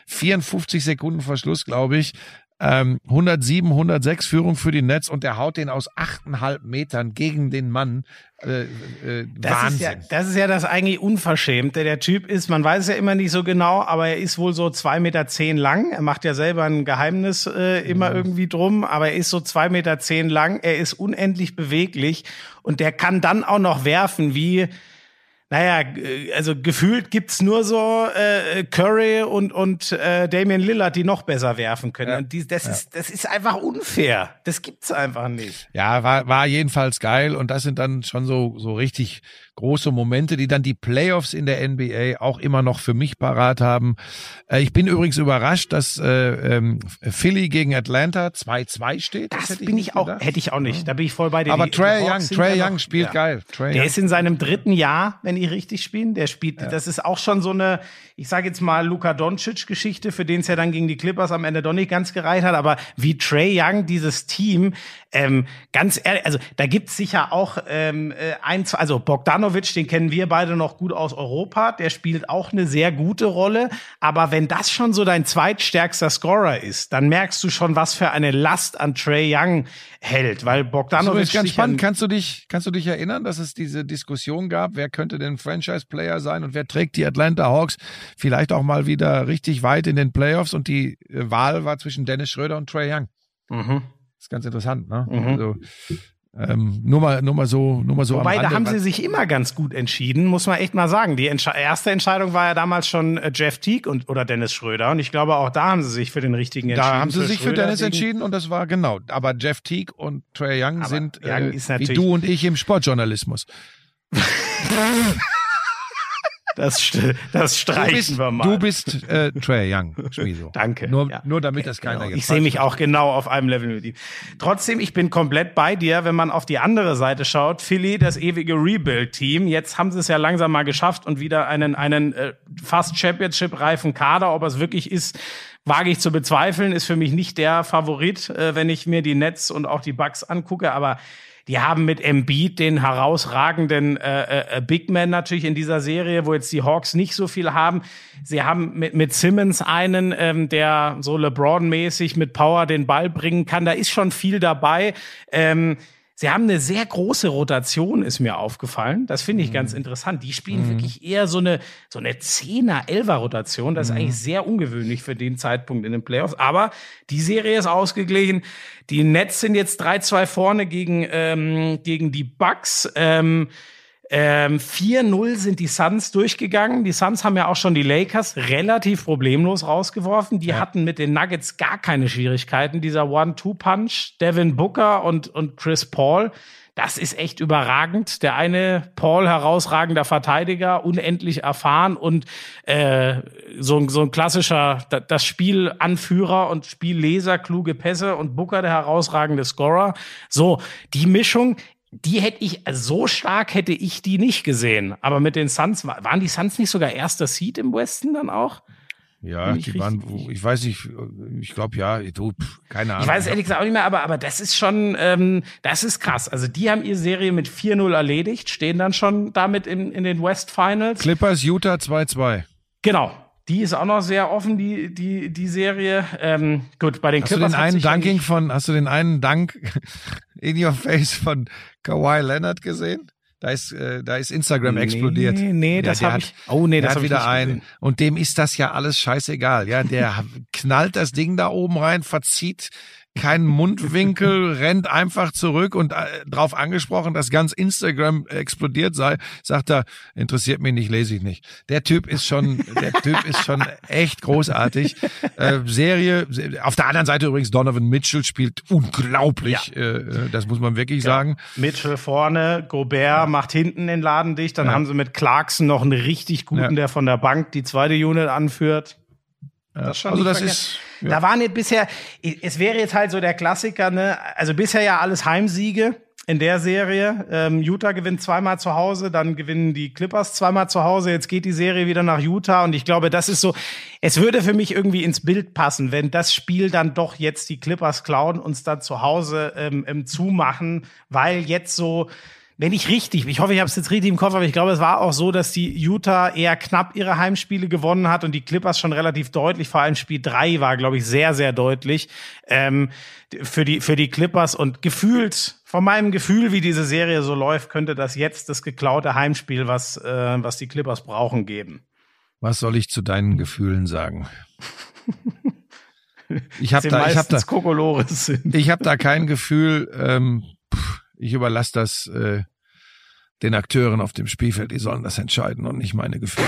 54 Sekunden Verschluss, glaube ich. Ähm, 107, 106 Führung für die Netz und der haut den aus 8,5 Metern gegen den Mann. Äh, äh, Das Wahnsinn. ist, ja, das ist ja das eigentlich Unverschämte. Der Typ ist, man weiß es ja immer nicht so genau, aber er ist wohl so zwei Meter zehn lang. Er macht ja selber ein Geheimnis äh, immer irgendwie drum, aber er ist so zwei Meter zehn lang. Er ist unendlich beweglich und der kann dann auch noch werfen wie naja, äh, also gefühlt gibt's nur so äh, Curry und, und äh, Damian Lillard, die noch besser werfen können. Ja. Und die, das, ist, das ist einfach unfair. Das gibt's einfach nicht. Ja, war, war jedenfalls geil und das sind dann schon so, so richtig große Momente, die dann die Playoffs in der NBA auch immer noch für mich parat haben. Äh, ich bin übrigens überrascht, dass äh, ähm, Philly gegen Atlanta 2-2 steht. Das, hätte bin ich auch, gedacht. hätte ich auch nicht. Da bin ich voll bei dir. Aber Die- die Trey Young, Trey ja Young noch- spielt ja. geil. Trey Der Young. ist in seinem dritten Jahr, wenn ich richtig spiele. Der spielt, das ist auch schon so eine, ich sage jetzt mal Luka Doncic-Geschichte, für den es ja dann gegen die Clippers am Ende doch nicht ganz gereicht hat. Aber wie Trey Young dieses Team, ähm, ganz ehrlich, also da gibt's sicher auch ähm, äh, ein, zwei, also Bogdanovic, den kennen wir beide noch gut aus Europa. Der spielt auch eine sehr gute Rolle. Aber wenn das schon so dein zweitstärkster Scorer ist, dann merkst du schon, was für eine Last an Trey Young hält, weil Das ist Bogdanovic ganz spannend. Kannst du dich, kannst du dich erinnern, dass es diese Diskussion gab, wer könnte denn Franchise-Player sein und wer trägt die Atlanta Hawks vielleicht auch mal wieder richtig weit in den Playoffs und die äh, Wahl war zwischen Dennis Schröder und Trey Young. Mhm. Das ist ganz interessant, ne? Mhm. Also, ähm, nur mal, nur mal so, nur mal so Wobei, da haben sie sich immer ganz gut entschieden, muss man echt mal sagen. Die Entsche erste Entscheidung war ja damals schon äh, Jeff Teague und, oder Dennis Schröder. Und ich glaube, auch da haben sie sich für den richtigen entschieden. Da haben sie sich für Schröder Dennis wegen- entschieden und das war genau. Aber Jeff Teague und Trey Young Aber sind Young äh, wie du und ich im Sportjournalismus. Das, das streichen bist, wir mal. du bist äh, Trey Young, Schmieso. Danke. Nur, Ja. nur damit das keiner Genau. Ich sehe mich auch genau auf einem Level mit ihm. Trotzdem, ich bin komplett bei dir, wenn man auf die andere Seite schaut. Philly, das ewige Rebuild-Team. Jetzt haben sie es ja langsam mal geschafft und wieder einen, einen äh, fast Championship-reifen Kader. Ob es wirklich ist, wage ich zu bezweifeln. Ist für mich nicht der Favorit, äh, wenn ich mir die Nets und auch die Bucks angucke. Aber die haben mit Embiid den herausragenden äh, äh, Big Man natürlich in dieser Serie, wo jetzt die Hawks nicht so viel haben. Sie haben mit, mit Simmons einen, ähm, der so LeBron-mäßig mit Power den Ball bringen kann. Da ist schon viel dabei. Ähm, Sie haben eine sehr große Rotation, ist mir aufgefallen. Das finde ich ganz interessant. Die spielen wirklich eher so eine, so eine Zehner, Elfer Rotation. Das ist eigentlich sehr ungewöhnlich für den Zeitpunkt in den Playoffs. Aber die Serie ist ausgeglichen. Die Nets sind jetzt 3-2 vorne gegen, ähm, gegen die Bucks. Ähm, ähm, 4-0 sind die Suns durchgegangen. Die Suns haben ja auch schon die Lakers relativ problemlos rausgeworfen. Die hatten mit den Nuggets gar keine Schwierigkeiten. Dieser One-Two-Punch, Devin Booker und, und Chris Paul, das ist echt überragend. Der eine Paul, herausragender Verteidiger, unendlich erfahren und äh, so, ein- so ein klassischer, da- das Spielanführer und Spielleser, kluge Pässe und Booker, der herausragende Scorer. So, die Mischung, die hätte ich, also so stark hätte ich die nicht gesehen. Aber mit den Suns, wa- waren die Suns nicht sogar erster Seed im Westen dann auch? Ja, die waren, ich weiß nicht, ich glaube ja, du, pff, keine Ahnung. Ich weiß ehrlich gesagt auch nicht mehr, aber, aber das ist schon, ähm, das ist krass. Also die haben ihre Serie mit 4-0 erledigt, stehen dann schon damit in, in den West Finals. Clippers Utah 2-2. Genau. Die ist auch noch sehr offen, die, die, die Serie. Ähm, gut, bei den Hast du Clippers den hat einen Dunking von, hast du den einen Dank in your face von Kawhi Leonard gesehen? Da ist, äh, da ist Instagram Nee, explodiert. nee, Ja, das der hab hat- ich- oh, nee, das hat wieder gesehen. Und dem ist das ja alles scheißegal. Ja, der knallt das Ding da oben rein, verzieht keinen Mundwinkel, rennt einfach zurück und äh, drauf angesprochen, dass ganz Instagram explodiert sei, sagt er, interessiert mich nicht, lese ich nicht. Der Typ ist schon, der Typ ist schon echt großartig. Äh, Serie, auf der anderen Seite übrigens Donovan Mitchell spielt unglaublich, äh, äh, das muss man wirklich sagen. Mitchell vorne, Gobert macht hinten den Laden dicht. Dann Ja. haben sie mit Clarkson noch einen richtig guten, Ja. der von der Bank die zweite Unit anführt. Das ist schon also das verkehrt. ist ja. Da waren jetzt bisher, es wäre jetzt halt so der Klassiker, ne? Also bisher ja alles Heimsiege in der Serie. Ähm, Utah gewinnt zweimal zu Hause, dann gewinnen die Clippers zweimal zu Hause. Jetzt geht die Serie wieder nach Utah und ich glaube, das ist so, es würde für mich irgendwie ins Bild passen, wenn das Spiel dann doch jetzt die Clippers klauen, uns dann zu Hause ähm, ähm, zumachen, weil jetzt so wenn ich richtig, ich hoffe, ich habe es jetzt richtig im Kopf, aber ich glaube, es war auch so, dass die Utah eher knapp ihre Heimspiele gewonnen hat und die Clippers schon relativ deutlich, vor allem Spiel drei war, glaube ich, sehr, sehr deutlich ähm, für, die, für die Clippers und gefühlt, von meinem Gefühl, wie diese Serie so läuft, könnte das jetzt das geklaute Heimspiel, was, äh, was die Clippers brauchen, geben. Was soll ich zu deinen Gefühlen sagen? Ich habe da, ich habe da, ich habe da kein Gefühl. Ähm, ich überlasse das äh, den Akteuren auf dem Spielfeld. Die sollen das entscheiden und nicht meine Gefühle.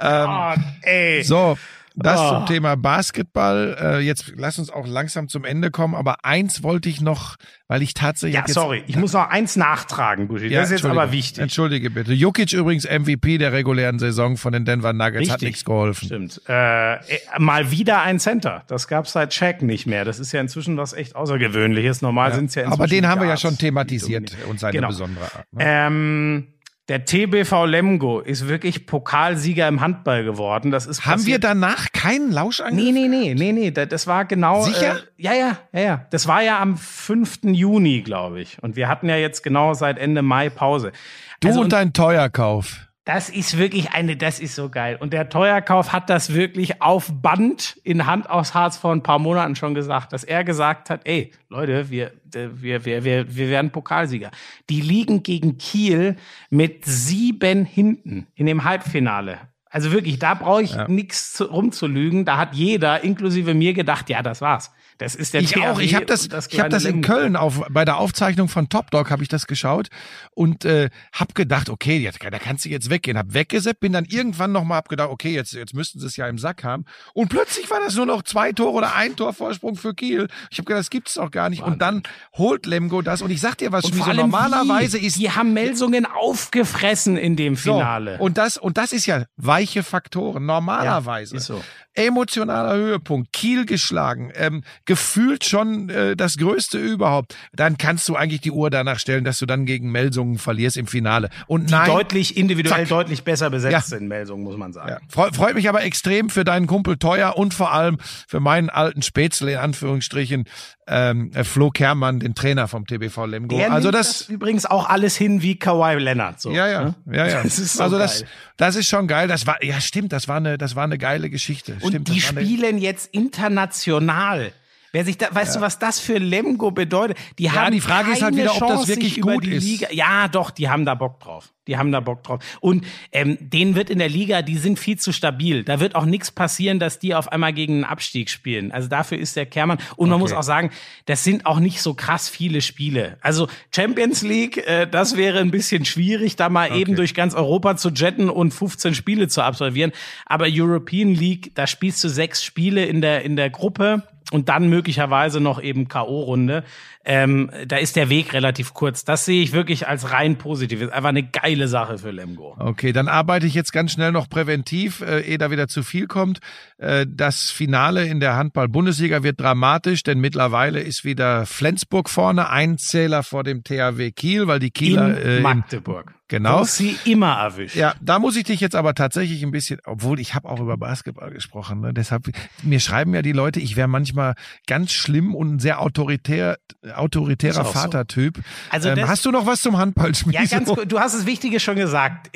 ähm, Ah, ey. so, das Oh. zum Thema Basketball. Äh, jetzt lass uns auch langsam zum Ende kommen. Aber eins wollte ich noch, weil ich tatsächlich Ja, sorry, ich muss noch eins nachtragen, Buschi. Ja, das ist jetzt aber wichtig. Entschuldige bitte. Jokic übrigens MVP der regulären Saison von den Denver Nuggets hat Richtig. nichts geholfen. Stimmt. Äh, äh, mal wieder ein Center. Das gab's seit Shaq nicht mehr. Das ist ja inzwischen was echt Außergewöhnliches. Normal sind's ja inzwischen Aber den haben wir ja schon thematisiert und seine Genau. besondere Art. Ne? Ähm, der TBV Lemgo ist wirklich Pokalsieger im Handball geworden. Das ist haben wir danach keinen Lauschangriff? Nee, nee, nee, nee, nee, da- das war genau. Sicher? Äh, ja, ja, ja, ja. Das war ja am 5. Juni, glaube ich. Und wir hatten ja jetzt genau seit Ende Mai Pause. Du Also, und dein Teuerkauf. Das ist wirklich eine, das ist so geil. Und der Teuerkauf hat das wirklich auf Band in Hand aus Harz vor ein paar Monaten schon gesagt, dass er gesagt hat, ey, Leute, wir, wir, wir, wir, wir werden Pokalsieger. Die liegen gegen Kiel mit sieben hinten in dem Halbfinale. Also wirklich, da brauche ich nichts zu- rumzulügen. Da hat jeder, inklusive mir, gedacht, ja, das war's. Das ist der Ich auch. Ich habe das, und ich habe das in Lemgo. Köln auf bei der Aufzeichnung von Top Dog habe ich das geschaut und äh, habe gedacht, okay, jetzt, da kannst du jetzt weggehen. Hab weggesetzt, bin dann irgendwann noch mal hab gedacht, okay, jetzt jetzt müssten sie es ja im Sack haben und plötzlich war das nur noch zwei Tore oder ein Tor Vorsprung für Kiel. Ich habe gedacht, das gibt's doch gar nicht. Und dann holt Lemgo das und ich sag dir was, Und allem normalerweise wie? ist die haben Melsungen aufgefressen in dem So, Finale. und das und das ist ja weiche Faktoren normalerweise. Ja, ist so. Emotionaler Höhepunkt, Kiel geschlagen, ähm, gefühlt schon äh, das Größte überhaupt. Dann kannst du eigentlich die Uhr danach stellen, dass du dann gegen Melsungen verlierst im Finale. Und die nein, deutlich individuell Zack. deutlich besser besetzt Ja. sind, Melsungen, muss man sagen. ja, freu, freut mich aber extrem für deinen Kumpel Teuer und vor allem für meinen alten Spätzle in Anführungsstrichen ähm, äh, Flo Kermann, den Trainer vom TBV Lemgo. Der also nimmt das, übrigens auch alles hin wie Kawhi Leonard. So, Ja, ja, ne? ja, ja. Das ist so also das, geil. das ist schon geil. Das war, ja, stimmt. Das war eine, das war eine geile Geschichte. Und stimmt, die das spielen jetzt international. Wer sich da, weißt du, was das für Lemgo bedeutet? Die haben die Frage ist halt keine wieder, ob das Chance, wirklich gut die ist. Liga. Ja, doch, die haben da Bock drauf. Die haben da Bock drauf. Und ähm, denen wird in der Liga, die sind viel zu stabil. Da wird auch nichts passieren, dass die auf einmal gegen einen Abstieg spielen. Also dafür ist der Kermann. Und man muss auch sagen, das sind auch nicht so krass viele Spiele. Also Champions League, äh, das wäre ein bisschen schwierig, da mal eben durch ganz Europa zu jetten und 15 Spiele zu absolvieren. Aber European League, da spielst du sechs Spiele in der in der Gruppe und dann möglicherweise noch eben K.O.-Runde. Ähm, da ist der Weg relativ kurz. Das sehe ich wirklich als rein positiv. Ist einfach eine geile Sache für Lemgo. Okay, dann arbeite ich jetzt ganz schnell noch präventiv, äh, ehe da wieder zu viel kommt. Äh, das Finale in der Handball-Bundesliga wird dramatisch, denn mittlerweile ist wieder Flensburg vorne, ein Zähler vor dem THW Kiel, weil die Kieler in äh, Magdeburg. Genau. Wo sie immer erwischt. Ja, da muss ich dich jetzt aber tatsächlich ein bisschen, obwohl ich habe auch über Basketball gesprochen, ne? deshalb mir schreiben ja die Leute, ich wäre manchmal ganz schlimm und sehr autoritär, autoritärer. Vatertyp. Also ähm, hast du noch was zum Handball, Ja, ganz gut. Du hast das Wichtige schon gesagt.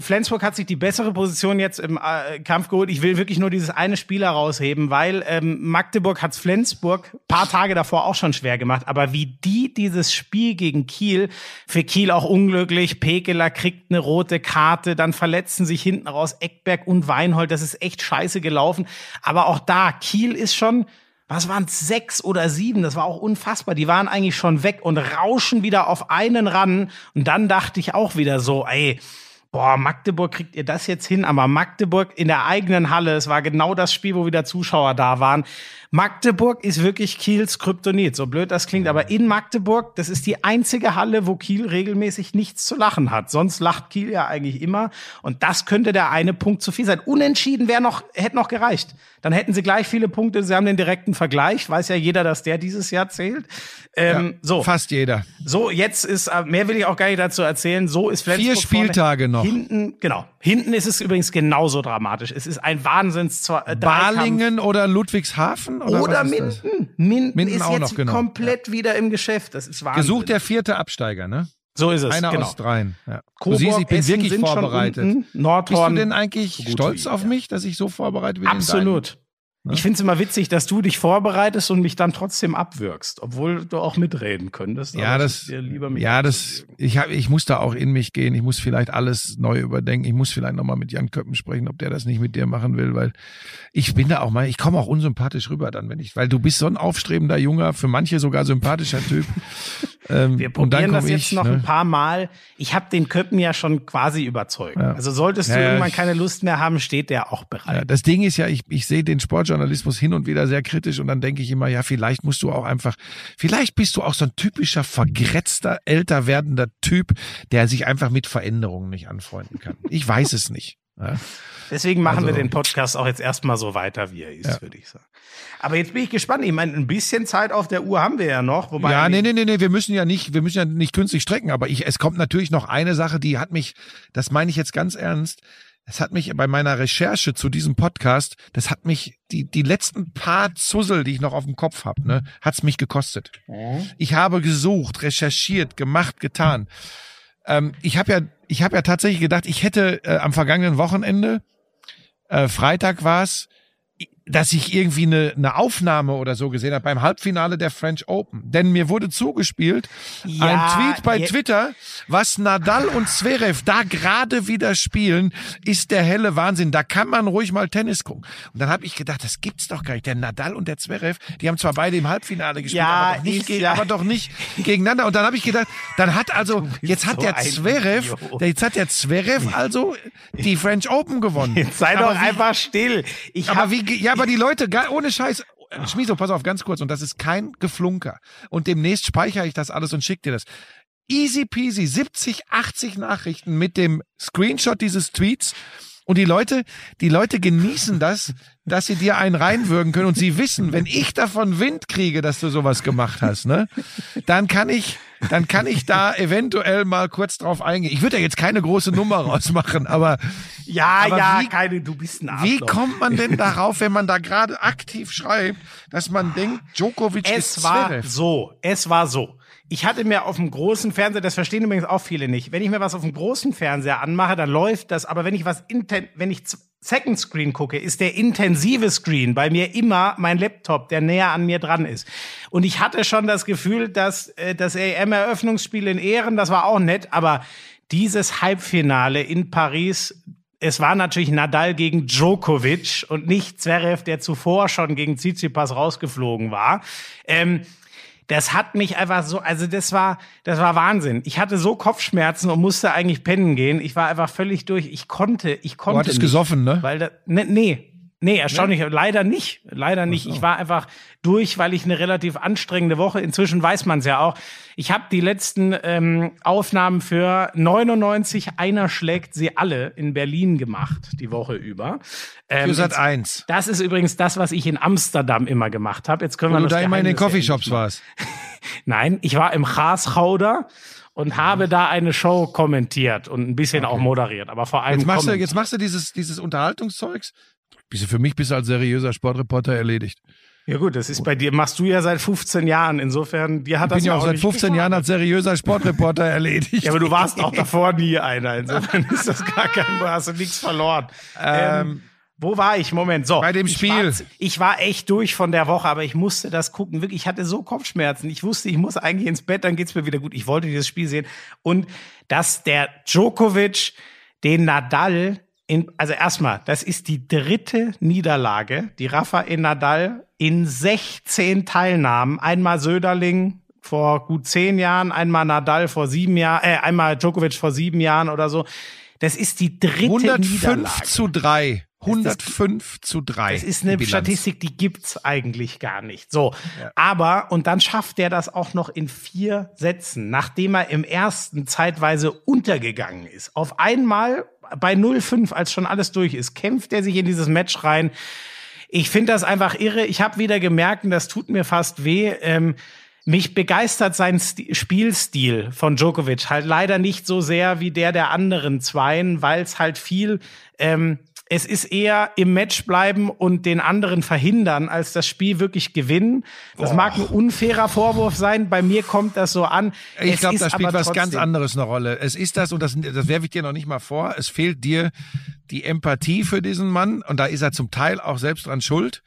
Flensburg hat sich die bessere Position jetzt im äh, Kampf geholt. Ich will wirklich nur dieses eine Spiel herausheben, weil ähm, Magdeburg hat's Flensburg paar Tage davor auch schon schwer gemacht. Aber wie die dieses Spiel gegen Kiel, für Kiel auch unglücklich, Pekeler kriegt eine rote Karte, dann verletzen sich hinten raus Eckberg und Weinhold. Das ist echt scheiße gelaufen. Aber auch da, Kiel ist schon was waren sechs oder sieben? Das war auch unfassbar. Die waren eigentlich schon weg und rauschen wieder auf einen ran. Und dann dachte ich auch wieder so, ey, boah, Magdeburg kriegt ihr das jetzt hin, aber Magdeburg in der eigenen Halle, es war genau das Spiel, wo wieder Zuschauer da waren. Magdeburg ist wirklich Kiels Kryptonit, so blöd das klingt, aber in Magdeburg, das ist die einzige Halle, wo Kiel regelmäßig nichts zu lachen hat. Sonst lacht Kiel ja eigentlich immer und das könnte der eine Punkt zu viel sein. Unentschieden wäre noch, hätte noch gereicht. Dann hätten sie gleich viele Punkte, sie haben den direkten Vergleich, weiß ja jeder, dass der dieses Jahr zählt. Ähm, Ja, so. Fast jeder. So, jetzt ist, äh, mehr will ich auch gar nicht dazu erzählen. So ist Flensburg Vier Spieltage vorne. Noch. Hinten, genau. Hinten ist es übrigens genauso dramatisch. Es ist ein Wahnsinns äh. Balingen oder Ludwigshafen? Oder, oder? Minden. Minden. Minden ist auch jetzt noch, genau. komplett wieder im Geschäft. Das ist Wahnsinn. Gesucht der vierte Absteiger, ne? so ist es. Einer genau. aus dreien. Ja. Du Coburg, siehst, ich bin Essen wirklich vorbereitet. Nordhorn. Bist du denn eigentlich stolz auf ja. mich, dass ich so vorbereitet bin? in Absolut. Ne? Ich finde es immer witzig, dass du dich vorbereitest und mich dann trotzdem abwürgst, obwohl du auch mitreden könntest. Ja, das, ja, das, ich hab, ich muss da auch in mich gehen. Ich muss vielleicht alles neu überdenken. Ich muss vielleicht nochmal mit Jan Köppen sprechen, ob der das nicht mit dir machen will, weil ich bin da auch mal, ich komme auch unsympathisch rüber dann, wenn ich, weil du bist so ein aufstrebender Junger, für manche sogar sympathischer Typ. Ähm, Wir probieren das jetzt ich, noch ne? ein paar Mal. Ich habe den Köppen ja schon quasi überzeugt. Ja. Also solltest du Ja, ja, irgendwann ich- keine Lust mehr haben, steht der auch Ja, bereit. das Ding ist ja, ich, ich sehe den Sportjournalismus hin und wieder sehr kritisch und dann denke ich immer, ja, vielleicht musst du auch einfach, vielleicht bist du auch so ein typischer vergrätzter, älter werdender Typ, der sich einfach mit Veränderungen nicht anfreunden kann. Ich weiß es nicht. Ja. Deswegen machen wir Also- den Podcast auch jetzt erstmal so weiter, wie er ist, Ja. würde ich sagen. Aber jetzt bin ich gespannt. Ich meine, ein bisschen Zeit auf der Uhr haben wir ja noch. Wobei Ja, nee, nee, nee, nee, wir müssen ja nicht, wir müssen ja nicht künstlich strecken, aber ich, es kommt natürlich noch eine Sache, die hat mich, das meine ich jetzt ganz ernst, es hat mich bei meiner Recherche zu diesem Podcast, das hat mich, die, die letzten paar Zussel, die ich noch auf dem Kopf habe, ne, hat's mich gekostet. Ich habe gesucht, recherchiert, gemacht, getan. Ähm, ich habe ja, ich habe ja tatsächlich gedacht, ich hätte äh, am vergangenen Wochenende, äh, Freitag war's, dass ich irgendwie eine, eine Aufnahme oder so gesehen habe beim Halbfinale der French Open. Denn mir wurde zugespielt Ja, ein Tweet bei je- Twitter, was Nadal und Zverev da gerade wieder spielen, ist der helle Wahnsinn. Da kann man ruhig mal Tennis gucken. Und dann habe ich gedacht, das gibt's doch gar nicht. Der Nadal und der Zverev, die haben zwar beide im Halbfinale gespielt, Ja, aber, doch nicht ist ge- ja- aber doch nicht gegeneinander. Und dann habe ich gedacht, dann hat also, jetzt hat so der Zverev, jetzt hat der Zverev also die French Open gewonnen. Jetzt sei Aber doch wie- einfach still. Ich aber hab, wie, ja, aber die Leute, ohne Scheiß, Schmieso, pass auf, ganz kurz, und das ist kein Geflunker. Und demnächst speichere ich das alles und schicke dir das. Easy peasy, 70, 80 Nachrichten mit dem Screenshot dieses Tweets. Und die Leute, die Leute genießen das, dass sie dir einen reinwürgen können und sie wissen, wenn ich davon Wind kriege, dass du sowas gemacht hast, ne, dann kann ich, dann kann ich da eventuell mal kurz drauf eingehen. Ich würde ja jetzt keine große Nummer rausmachen, aber ja, aber ja, wie- keine, du bist ein wie Arschloch. kommt man denn darauf, wenn man da gerade aktiv schreibt, dass man denkt, Djokovic ist Es war Zverev? so, es war so. Ich hatte mir auf dem großen Fernseher, das verstehen übrigens auch viele nicht, wenn ich mir was auf dem großen Fernseher anmache, dann läuft das, aber wenn ich was inten wenn ich Second Screen gucke, ist der intensive Screen bei mir immer mein Laptop, der näher an mir dran ist. Und ich hatte schon das Gefühl, dass äh, das EM-Eröffnungsspiel in Ehren, das war auch nett, aber dieses Halbfinale in Paris, es war natürlich Nadal gegen Djokovic und nicht Zverev, der zuvor schon gegen Tsitsipas rausgeflogen war. Ähm, das hat mich einfach so, also das war, das war Wahnsinn. Ich hatte so Kopfschmerzen und musste eigentlich pennen gehen. Ich war einfach völlig durch. Ich konnte, ich konnte. Du hattest nicht, gesoffen, ne? Weil da, ne, nee, nee, erstaunlich, leider nicht, leider nicht. Ich war einfach durch, weil ich eine relativ anstrengende Woche. Inzwischen weiß man es ja auch. Ich habe die letzten ähm, Aufnahmen für 99 einer schlägt sie alle in Berlin gemacht die Woche über. Ähm, Für Sat jetzt- 1. Das ist übrigens das, was ich in Amsterdam immer gemacht habe. Jetzt können Wo wir du da immer in den Coffeeshops warst. Nein, ich war im Haashauder und habe da eine Show kommentiert und ein bisschen auch moderiert, aber vor allem Jetzt machst du, jetzt machst du dieses, dieses Unterhaltungszeugs. Bist du für mich bist du als seriöser Sportreporter erledigt. Ja gut, das ist bei dir, machst du ja seit 15 Jahren. Insofern, dir hat Ich das bin ja auch seit nicht 15 Jahren als seriöser Sportreporter erledigt. Ja, aber du warst auch davor nie einer. Insofern ist das gar kein, du hast du nichts verloren. Ähm, wo war ich? Moment, so. Bei dem ich Spiel. War, ich war echt durch von der Woche, aber ich musste das gucken. Wirklich, ich hatte so Kopfschmerzen. Ich wusste, ich muss eigentlich ins Bett, dann geht's mir wieder gut. Ich wollte dieses Spiel sehen. Und dass der Djokovic den Nadal in, also erstmal, das ist die dritte Niederlage, die Rafael Nadal in 16 Teilnahmen. Einmal Söderling vor gut zehn Jahren, einmal Nadal vor sieben Jahren, äh, einmal Djokovic vor sieben Jahren oder so. Das ist die dritte 105 Niederlage. zu 3. 105 zu 3. Das ist eine Bilanz. Statistik, die gibt's eigentlich gar nicht. So, Ja. aber und dann schafft er das auch noch in vier Sätzen, nachdem er im ersten zeitweise untergegangen ist. Auf einmal bei 0-5, als schon alles durch ist, kämpft er sich in dieses Match rein. Ich finde das einfach irre. Ich habe wieder gemerkt, und das tut mir fast weh. Ähm, mich begeistert sein Sti Spielstil von Djokovic halt leider nicht so sehr wie der der anderen Zweien, weil es halt viel ähm, es ist eher im Match bleiben und den anderen verhindern, als das Spiel wirklich gewinnen. Das mag ein unfairer Vorwurf sein. Bei mir kommt das so an. Ich glaube, da spielt aber was ganz anderes eine Rolle. Es ist das, und das, das werfe ich dir noch nicht mal vor, es fehlt dir die Empathie für diesen Mann, und da ist er zum Teil auch selbst dran schuld.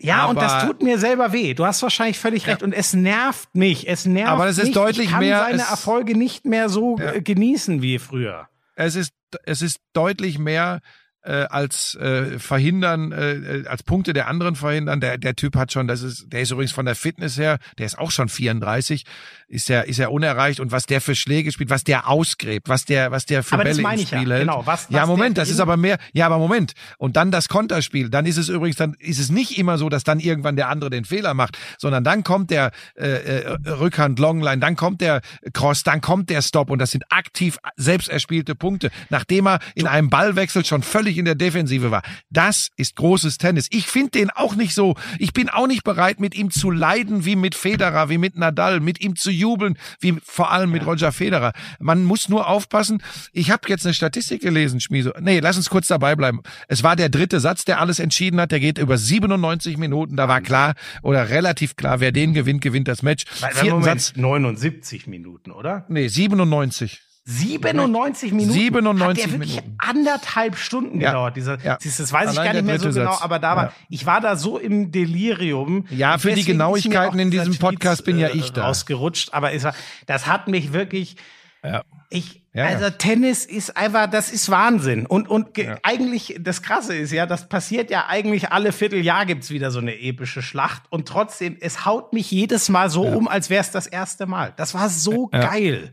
Ja, und das aber- tut mir selber weh. Du hast wahrscheinlich völlig recht. Und es nervt mich. Es nervt Aber es ist mich. deutlich ich kann mehr- seine Erfolge nicht mehr so Ja. genießen wie früher. Es ist, es ist deutlich mehr äh, als äh, verhindern, äh, äh, als Punkte der anderen verhindern. Der, der Typ hat schon, das ist, der ist übrigens von der Fitness her, der ist auch schon 34, ist ja, ist ja unerreicht und was der für Schläge spielt, was der ausgräbt, was der, was der für Aber Bälle im ich ja, Spiel hält. genau, was- ja, was Moment, der das ist aber mehr, ja, aber Moment. Und dann das Konterspiel, dann ist es übrigens, dann ist es nicht immer so, dass dann irgendwann der andere den Fehler macht, sondern dann kommt der äh, äh, Rückhand, Longline, dann kommt der Cross, dann kommt der Stop und das sind aktiv selbst erspielte Punkte, nachdem er in einem Ballwechsel schon völlig in der Defensive war. Das ist großes Tennis. Ich finde den auch nicht so, ich bin auch nicht bereit, mit ihm zu leiden wie mit Federer, wie mit Nadal, mit ihm zu jubeln, wie vor allem mit Roger Federer. Man muss nur aufpassen. Ich habe jetzt eine Statistik gelesen, Schmieso. Nee, lass uns kurz dabei bleiben. Es war der dritte Satz, der alles entschieden hat. Der geht über 97 Minuten. Da war klar oder relativ klar, wer den gewinnt, gewinnt das Match. Vierten Moment, Satz. 79 Minuten, oder? Nee, 97. 97 Minuten. 97 Hat der wirklich Minuten. anderthalb Stunden Ja. gedauert. Dieser, Ja. das weiß ich Allein gar nicht mehr so genau, Satz. aber da war, Ja. ich war da so im Delirium. Ja, für die Genauigkeiten in diesem Podcast bin ja Tweet, ich da. Rausgerutscht, aber es war, das hat mich wirklich, Ja. ich, Ja, ja. also Tennis ist einfach, das ist Wahnsinn. Und, und ge- eigentlich, das Krasse ist ja, das passiert ja eigentlich alle Vierteljahr gibt's wieder so eine epische Schlacht. Und trotzdem, es haut mich jedes Mal so um, als wäre es das erste Mal. Das war so Ja. geil.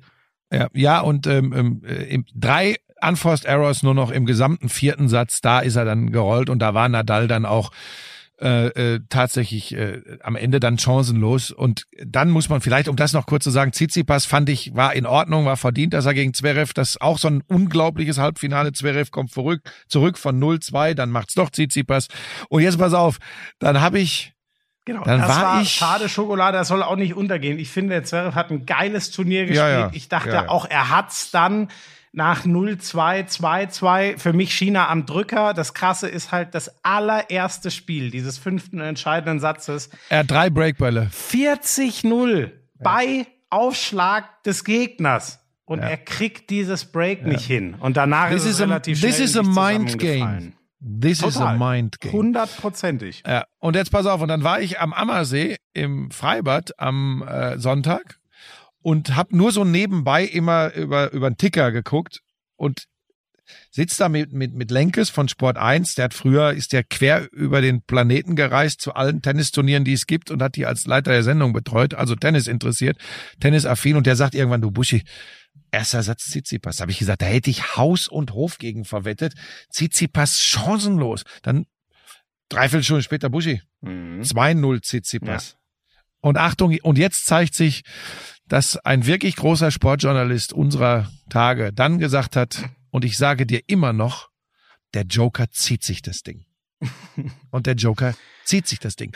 Ja, ja und ähm, ähm, äh, drei Unforced Errors nur noch im gesamten vierten Satz. Da ist er dann gerollt und da war Nadal dann auch äh, äh, tatsächlich äh, am Ende dann chancenlos. Und dann muss man vielleicht, um das noch kurz zu sagen, Tsitsipas fand ich, war in Ordnung, war verdient, dass er gegen Zverev, das auch so ein unglaubliches Halbfinale. Zverev kommt zurück, zurück von 0-2, dann macht's doch Tsitsipas. Und jetzt pass auf, dann habe ich Genau, Dann das war war, ich- schade Schokolade, das soll auch nicht untergehen. Ich finde, der Zverev hat ein geiles Turnier gespielt. Ja, ja. Ich dachte Ja, auch, er hat's dann nach 0-2, 2-2 für mich China am Drücker. Das Krasse ist halt das allererste Spiel dieses fünften entscheidenden Satzes. er hat drei Breakbälle. 40-0 bei Aufschlag des Gegners. Und er kriegt dieses Break nicht hin. Und danach This ist es is a, relativ this schnell is a mind game. This is a Total. mind game. Hundertprozentig. Ja, und jetzt pass auf, und dann war ich am Ammersee im Freibad am äh, Sonntag und hab nur so nebenbei immer über über den Ticker geguckt und sitzt da mit, mit, mit Lenkes von Sport 1, der hat früher, ist der quer über den Planeten gereist zu allen Tennisturnieren, die es gibt und hat die als Leiter der Sendung betreut, also Tennis interessiert, Tennisaffin und der sagt irgendwann, du Buschi, erster Satz Tsitsipas. Habe ich gesagt, da hätte ich Haus und Hof gegen verwettet. Tsitsipas chancenlos. Dann dreiviertel Stunden später Buschi. Mhm. 2-0 Tsitsipas. Und Achtung, und jetzt zeigt sich, dass ein wirklich großer Sportjournalist unserer Tage dann gesagt hat, und ich sage dir immer noch, der Joker zieht sich das Ding. Und der Joker zieht sich das Ding.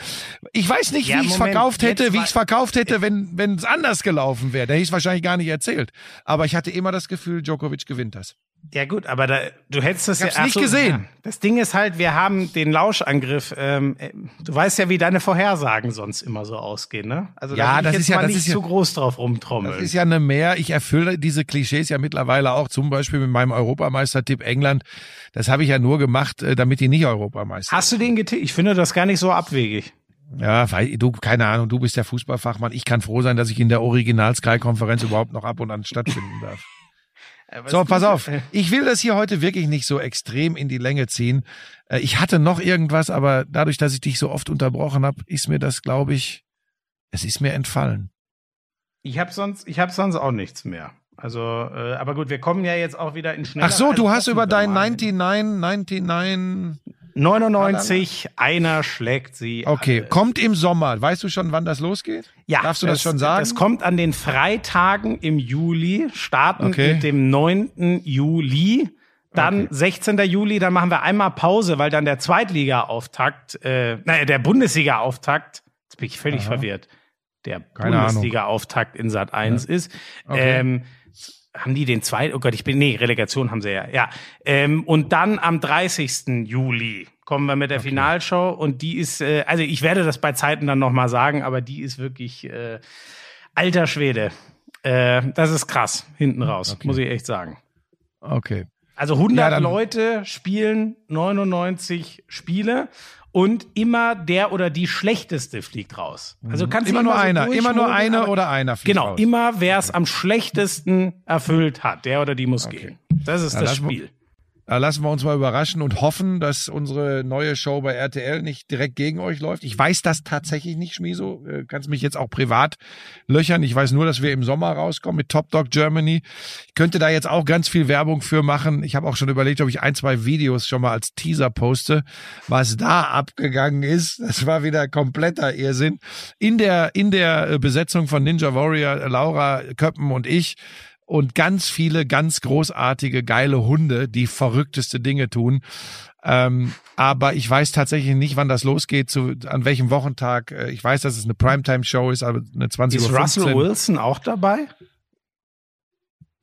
Ich weiß nicht, Ja, wie ich es verkauft hätte, wie ich es verkauft hätte, wenn wenn es anders gelaufen wäre. Da hätte ich es wahrscheinlich gar nicht erzählt. Aber ich hatte immer das Gefühl, Djokovic gewinnt das. Ja gut, aber da, du hättest hab's ja nicht so, gesehen. Ja. Das Ding ist halt, wir haben den Lauschangriff. Ähm, äh, du weißt ja, wie deine Vorhersagen sonst immer so ausgehen, ne? Also Ja, das ich jetzt ist ja- mal das nicht ist ja- zu groß drauf rumtrommeln. Das ist ja eine mehr. Ich erfülle diese Klischees ja mittlerweile auch, zum Beispiel mit meinem Europameistertipp England. Das habe ich ja nur gemacht, äh, damit die nicht Europameister Hast du den getippt? Ich finde das gar nicht so abwegig. Ja, weil du, keine Ahnung, du bist der Fußballfachmann. Ich kann froh sein, dass ich in der Original-Sky-Konferenz überhaupt noch ab und an stattfinden darf. So, pass auf. Ich will das hier heute wirklich nicht so extrem in die Länge ziehen. Äh, Ich hatte noch irgendwas, aber dadurch, dass ich dich so oft unterbrochen habe, ist mir das, glaube ich, es ist mir entfallen. Ich habe sonst, ich habe sonst auch nichts mehr. Also, äh, aber gut, wir kommen ja jetzt auch wieder in schneller Ach so, du hast über dein Nein 99, 99. 99, einer schlägt sie. Okay, alle. kommt im Sommer. Weißt du schon, wann das losgeht? Ja, Darfst du das, schon sagen? Das kommt an den Freitagen im Juli, starten Okay. mit dem 9. Juli. Dann Okay. 16. Juli, dann machen wir einmal Pause, weil dann der Zweitliga-Auftakt, äh, naja, der Bundesliga-Auftakt, jetzt bin ich völlig verwirrt, der. Bundesliga-Auftakt in Sat 1 ist. Okay. Ähm, haben die den zweiten? Oh Gott, ich bin, nee, Relegation haben sie ja. Ja. Ähm, und dann am 30. Juli kommen wir mit der Finalshow und die ist, äh, also ich werde das bei Zeiten dann nochmal sagen, aber die ist wirklich äh, alter Schwede. Äh, das ist krass, hinten raus, muss ich echt sagen. Okay. Also 100 Ja, Leute spielen 99 Spiele und immer der oder die schlechteste fliegt raus. Also kannst du Mhm. Immer nur so einer, immer nur durchmogeln, eine aber- oder einer fliegt Genau, raus. immer wer es am schlechtesten erfüllt hat, der oder die muss gehen. Das ist Ja, das mal- Spiel. Da lassen wir uns mal überraschen und hoffen, dass unsere neue Show bei RTL nicht direkt gegen euch läuft. Ich weiß das tatsächlich nicht, Schmiso. Äh, Kannst mich jetzt auch privat löchern. Ich weiß nur, dass wir im Sommer rauskommen mit Top Dog Germany. Ich könnte da jetzt auch ganz viel Werbung für machen. Ich habe auch schon überlegt, ob ich ein, zwei Videos schon mal als Teaser poste. Was da abgegangen ist, das war wieder kompletter Irrsinn. In der, in der äh, Besetzung von Ninja Warrior, Laura Köppen und ich, und ganz viele ganz großartige, geile Hunde, die verrückteste Dinge tun. Ähm, aber ich weiß tatsächlich nicht, wann das losgeht, zu, an welchem Wochentag. Äh, Ich weiß, dass es eine Primetime-Show ist, aber eine 20 Ist Uhr. Russell Wilson auch dabei?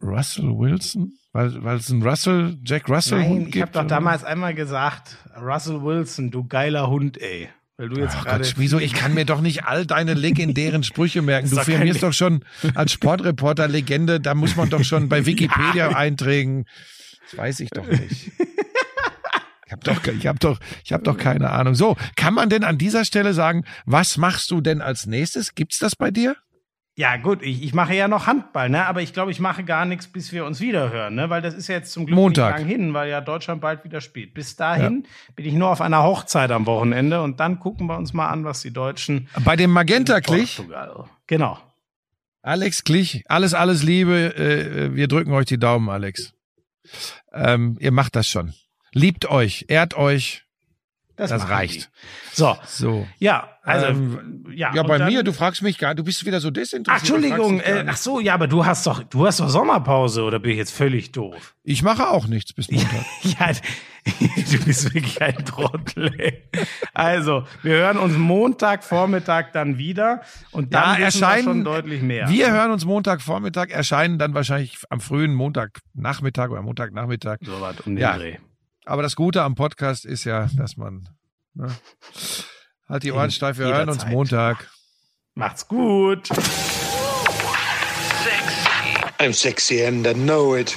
Russell Wilson? Weil, weil es ein Russell, Jack Russell Nein, Hund ich habe doch damals einmal gesagt, Russell Wilson, du geiler Hund, ey. Weil du jetzt Ach. Gott, wieso? Ich kann mir doch nicht all deine legendären Sprüche merken. Du firmierst doch schon als Sportreporter Legende, da muss man doch schon bei Wikipedia einträgen. Das weiß ich doch nicht. Ich habe doch, ich hab doch, ich hab doch keine Ahnung. So, kann man denn an dieser Stelle sagen, was machst du denn als nächstes? Gibt's das bei dir? Ja, gut, ich, ich mache ja noch Handball, ne? Aber ich glaube, ich mache gar nichts, bis wir uns wieder hören, ne? Weil das ist ja jetzt zum Glück Montag. nicht lang hin, weil ja Deutschland bald wieder spielt. Bis dahin bin ich nur auf einer Hochzeit am Wochenende und dann gucken wir uns mal an, was die Deutschen Bei dem Magenta-Klich, Portugal. Genau. Alex Klich, alles, alles Liebe. Äh, wir drücken euch die Daumen, Alex. Ähm, ihr macht das schon. Liebt euch, ehrt euch. Das machen reicht. die. So, So. ja, also Ähm, ja. Ja, bei dann- mir, du fragst mich gar, du bist wieder so Ach, desinteressiert. Entschuldigung, mich gar äh, ach so, ja, aber du hast doch, du hast doch Sommerpause oder bin ich jetzt völlig doof? Ich mache auch nichts bis Montag. Ja, du bist wirklich ein Trottel. Ey. Also, wir hören uns Montagvormittag dann wieder und dann Ja, erscheinen- schon deutlich mehr. Wir hören uns Montagvormittag, erscheinen dann wahrscheinlich am frühen Montagnachmittag oder Montagnachmittag. so was um den Ja. Dreh. Aber das Gute am Podcast ist ja, dass man ne, halt die Ohren steif. Wir hören uns Zeit. Montag. Macht's gut. I'm sexy and I know it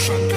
Russian.